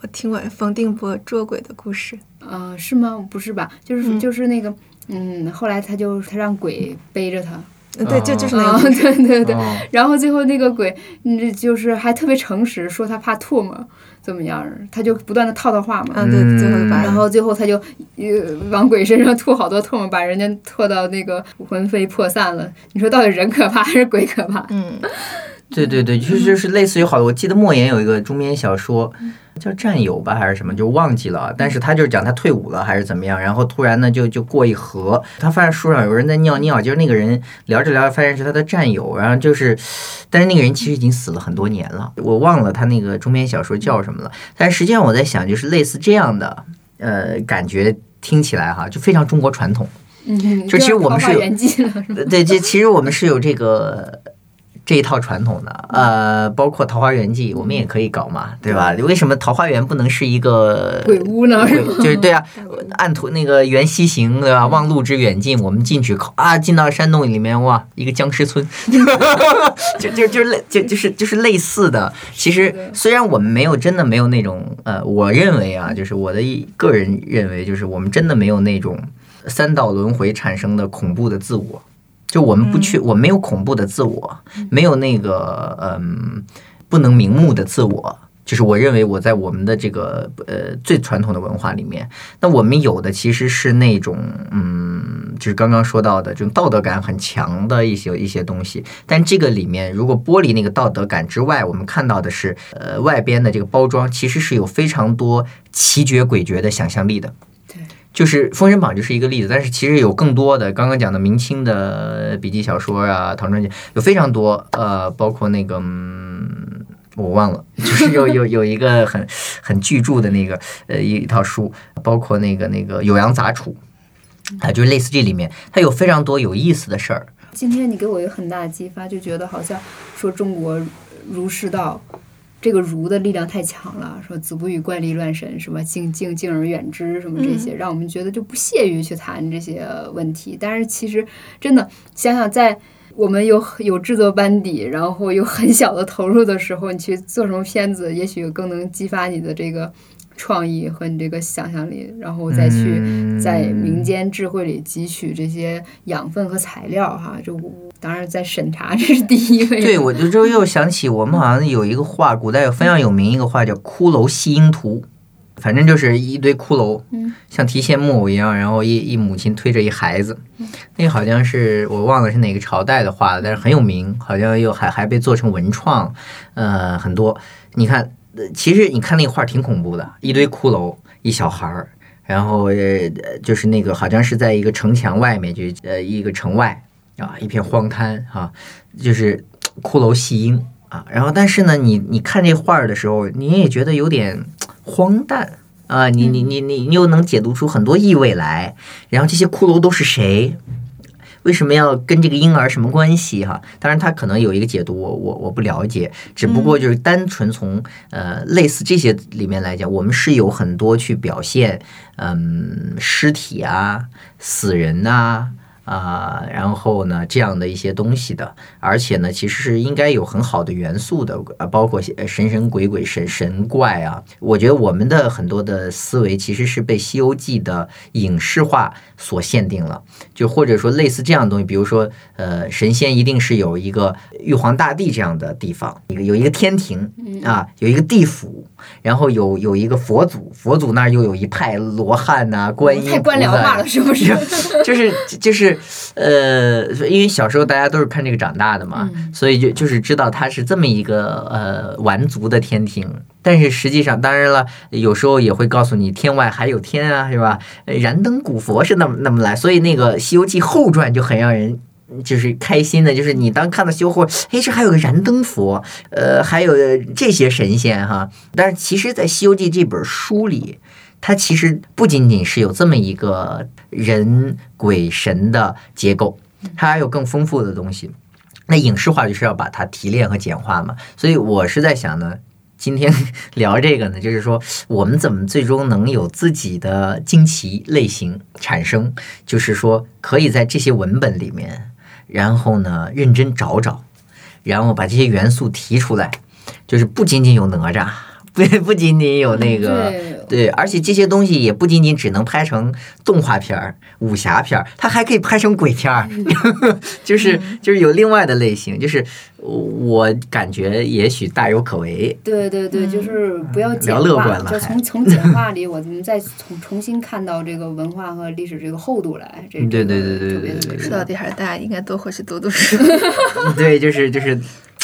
我听过冯定波捉鬼的故事，啊、是吗？不是吧？就是、嗯就是那个，嗯，后来他就他让鬼背着他，呃对，就就是那啊、个。对对对，哦然后最后那个鬼，嗯，就是还特别诚实，说他怕唾沫，怎么样？他就不断的套套话嘛。嗯，对，最后就把然后最后他就呃往鬼身上吐好多唾沫，把人家吐到那个魂飞魄散了。你说到底人可怕还是鬼可怕？嗯，对对对，就是就是类似于好的，我记得莫言有一个中篇小说叫《战友》吧，还是什么，就忘记了。但是他就是讲他退伍了还是怎么样，然后突然呢就就过一河，他发现树上有人在尿尿，就是那个人聊着聊着发现是他的战友，然后就是，但是那个人其实已经死了很多年了，我忘了他那个中篇小说叫什么了。但是实际上我在想，就是类似这样的呃感觉，听起来哈就非常中国传统。嗯，就其实我们是有对，这其实我们是有这个这一套传统的，呃，包括《桃花源记》，我们也可以搞嘛，对吧？为什么桃花源不能是一个鬼屋呢？是？就是对啊，按图那个缘溪行，对吧？望路之远近，我们禁止靠啊，进到山洞里面，哇，一个僵尸村，就就就类就就是就是类似的。其实虽然我们没有真的没有那种呃，我认为啊，就是我的一个人认为，就是我们真的没有那种三道轮回产生的恐怖的自我。就我们不去，我没有恐怖的自我，没有那个嗯不能瞑目的自我，就是我认为我在我们的这个呃最传统的文化里面，那我们有的其实是那种嗯，就是刚刚说到的这种道德感很强的一些一些东西，但这个里面如果剥离那个道德感之外，我们看到的是呃外边的这个包装其实是有非常多奇绝诡谲的想象力的。就是《封神榜》就是一个例子，但是其实有更多的，刚刚讲的明清的笔记小说啊，唐传奇有非常多，呃，包括那个，嗯，我忘了，就是有有有一个很很巨著的那个呃一一套书，包括那个那个《酉阳杂处》，啊，就是类似这里面，它有非常多有意思的事儿。今天你给我一个很大的激发，就觉得好像说中国儒释道这个儒的力量太强了，说子不语怪力乱神，什么敬敬敬而远之，什么这些，让我们觉得就不屑于去谈这些问题。但是其实真的想想，在我们有有制作班底，然后有很小的投入的时候，你去做什么片子，也许更能激发你的这个创意和你这个想象力，然后再去。嗯在民间智慧里汲取这些养分和材料哈，就当然在审查这是第一位。对，我就就又想起我们好像有一个画，古代有非常有名一个画叫《骷髅戏婴图》，反正就是一堆骷髅，嗯像提线木偶一样，然后一一母亲推着一孩子，那个好像是我忘了是哪个朝代的画了，但是很有名，好像又还还被做成文创，呃，很多。你看，呃其实你看那个画挺恐怖的，一堆骷髅，一小孩儿。然后呃，就是那个好像是在一个城墙外面，就呃一个城外啊，一片荒滩啊，就是骷髅戏婴啊。然后但是呢，你你看这画儿的时候，你也觉得有点荒诞啊，你你你你你又能解读出很多意味来。然后这些骷髅都是谁？为什么要跟这个婴儿什么关系哈？当然，他可能有一个解读，我我我不了解，只不过就是单纯从呃类似这些里面来讲，我们是有很多去表现嗯尸体啊、死人呐、啊。然后呢，这样的一些东西的，而且呢，其实是应该有很好的元素的，啊，包括些神神鬼鬼、神神怪啊。我觉得我们的很多的思维其实是被《西游记》的影视化所限定了。就或者说类似这样的东西，比如说，呃，神仙一定是有一个玉皇大帝这样的地方，一个有一个天庭啊，有一个地府，然后有有一个佛祖，佛祖那儿又有一派罗汉呐、观音太官僚化了，是不是？就是就是呃，因为小时候大家都是看这个长大的嘛，嗯所以就就是知道它是这么一个呃完足的天庭。但是实际上，当然了，有时候也会告诉你天外还有天啊，是吧？呃燃灯古佛是那么那么来，所以那个《西游记》后传就很让人。就是开心的，就是你当看到修后，哎，这还有个燃灯佛，呃，还有这些神仙哈。但是其实，在《西游记》这本书里，它其实不仅仅是有这么一个人鬼神的结构，它还有更丰富的东西。那影视化就是要把它提炼和简化嘛，所以我是在想呢，今天 聊这个呢，就是说我们怎么最终能有自己的惊奇类型产生，就是说可以在这些文本里面，然后呢认真找找，然后把这些元素提出来，就是不仅仅有哪吒，不不仅仅有那个。对对，而且这些东西也不仅仅只能拍成动画片儿、武侠片儿，它还可以拍成鬼片儿，就是就是有另外的类型，就是我感觉也许大有可为。对对对，就是不要简聊乐化，观了就从从简化里，我们再重重新看到这个文化和历史这个厚度来。这个对对对特别特别对对说到底还是大家应该多回去读读书。对，就是就是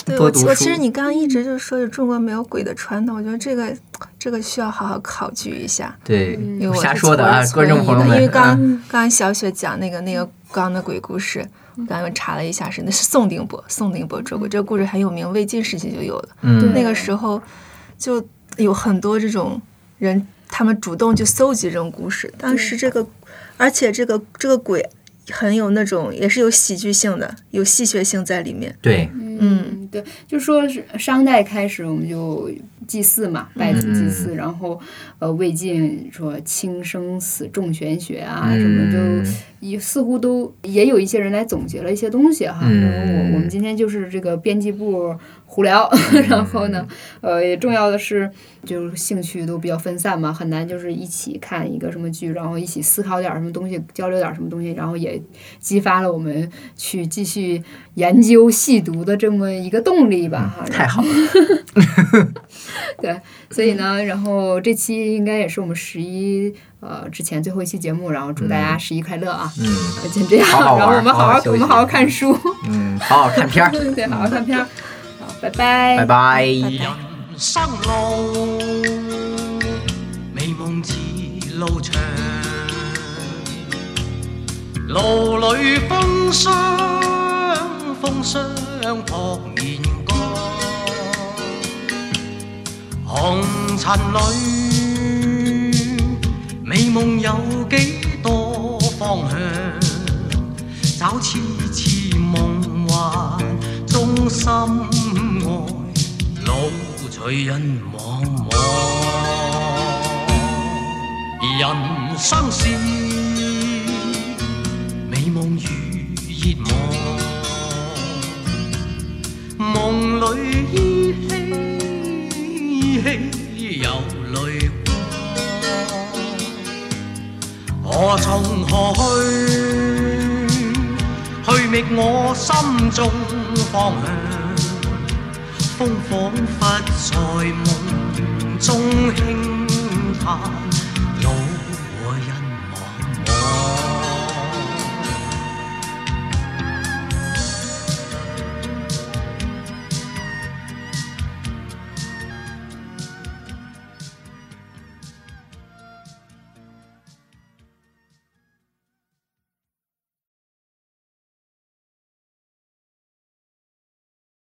对多读书我我其实。你刚刚一直就是说着中国没有鬼的传统，我觉得这个这个需要好好考据一下。对因为，我瞎是说的啊，从观众朋友们。从医的因为刚嗯刚刚小雪讲那个那个刚的鬼故事，我刚刚查了一下，是那是宋定伯，宋定伯捉鬼，这个故事很有名，魏晋时期就有了。嗯那个时候就有很多这种人，他们主动去搜集这种故事。当时这个，而且这个这个鬼很有那种，也是有喜剧性的，有戏谑性在里面。对，嗯，对，就说是商代开始我们就祭祀嘛，拜祖祭嗯祀，然后呃魏晋说轻生死重玄学啊，嗯。什么就也似乎都也有一些人来总结了一些东西哈。我我们今天就是这个编辑部胡聊，然后呢，呃，也重要的是就是兴趣都比较分散嘛，很难就是一起看一个什么剧，然后一起思考点儿什么东西，交流点儿什么东西，然后也激发了我们去继续研究细读的这么一个动力吧，哈。太好了。对，所以呢，然后这期应该也是我们十一呃之前最后一期节目，然后祝大家十一快乐啊！嗯。呃先这样，然后我们好好我们好好看书，嗯，好好看片儿，对，好好看片儿，好，拜拜，拜拜。拜生路，美夢似路長，路裏風霜，風霜撲面光，紅塵裏，美夢有幾多方向？找痴痴夢幻中心愛，路隨人茫茫。人生是美夢如熱望，夢裏依稀何从何去？去觅我心中方向。风仿佛在梦中轻叹。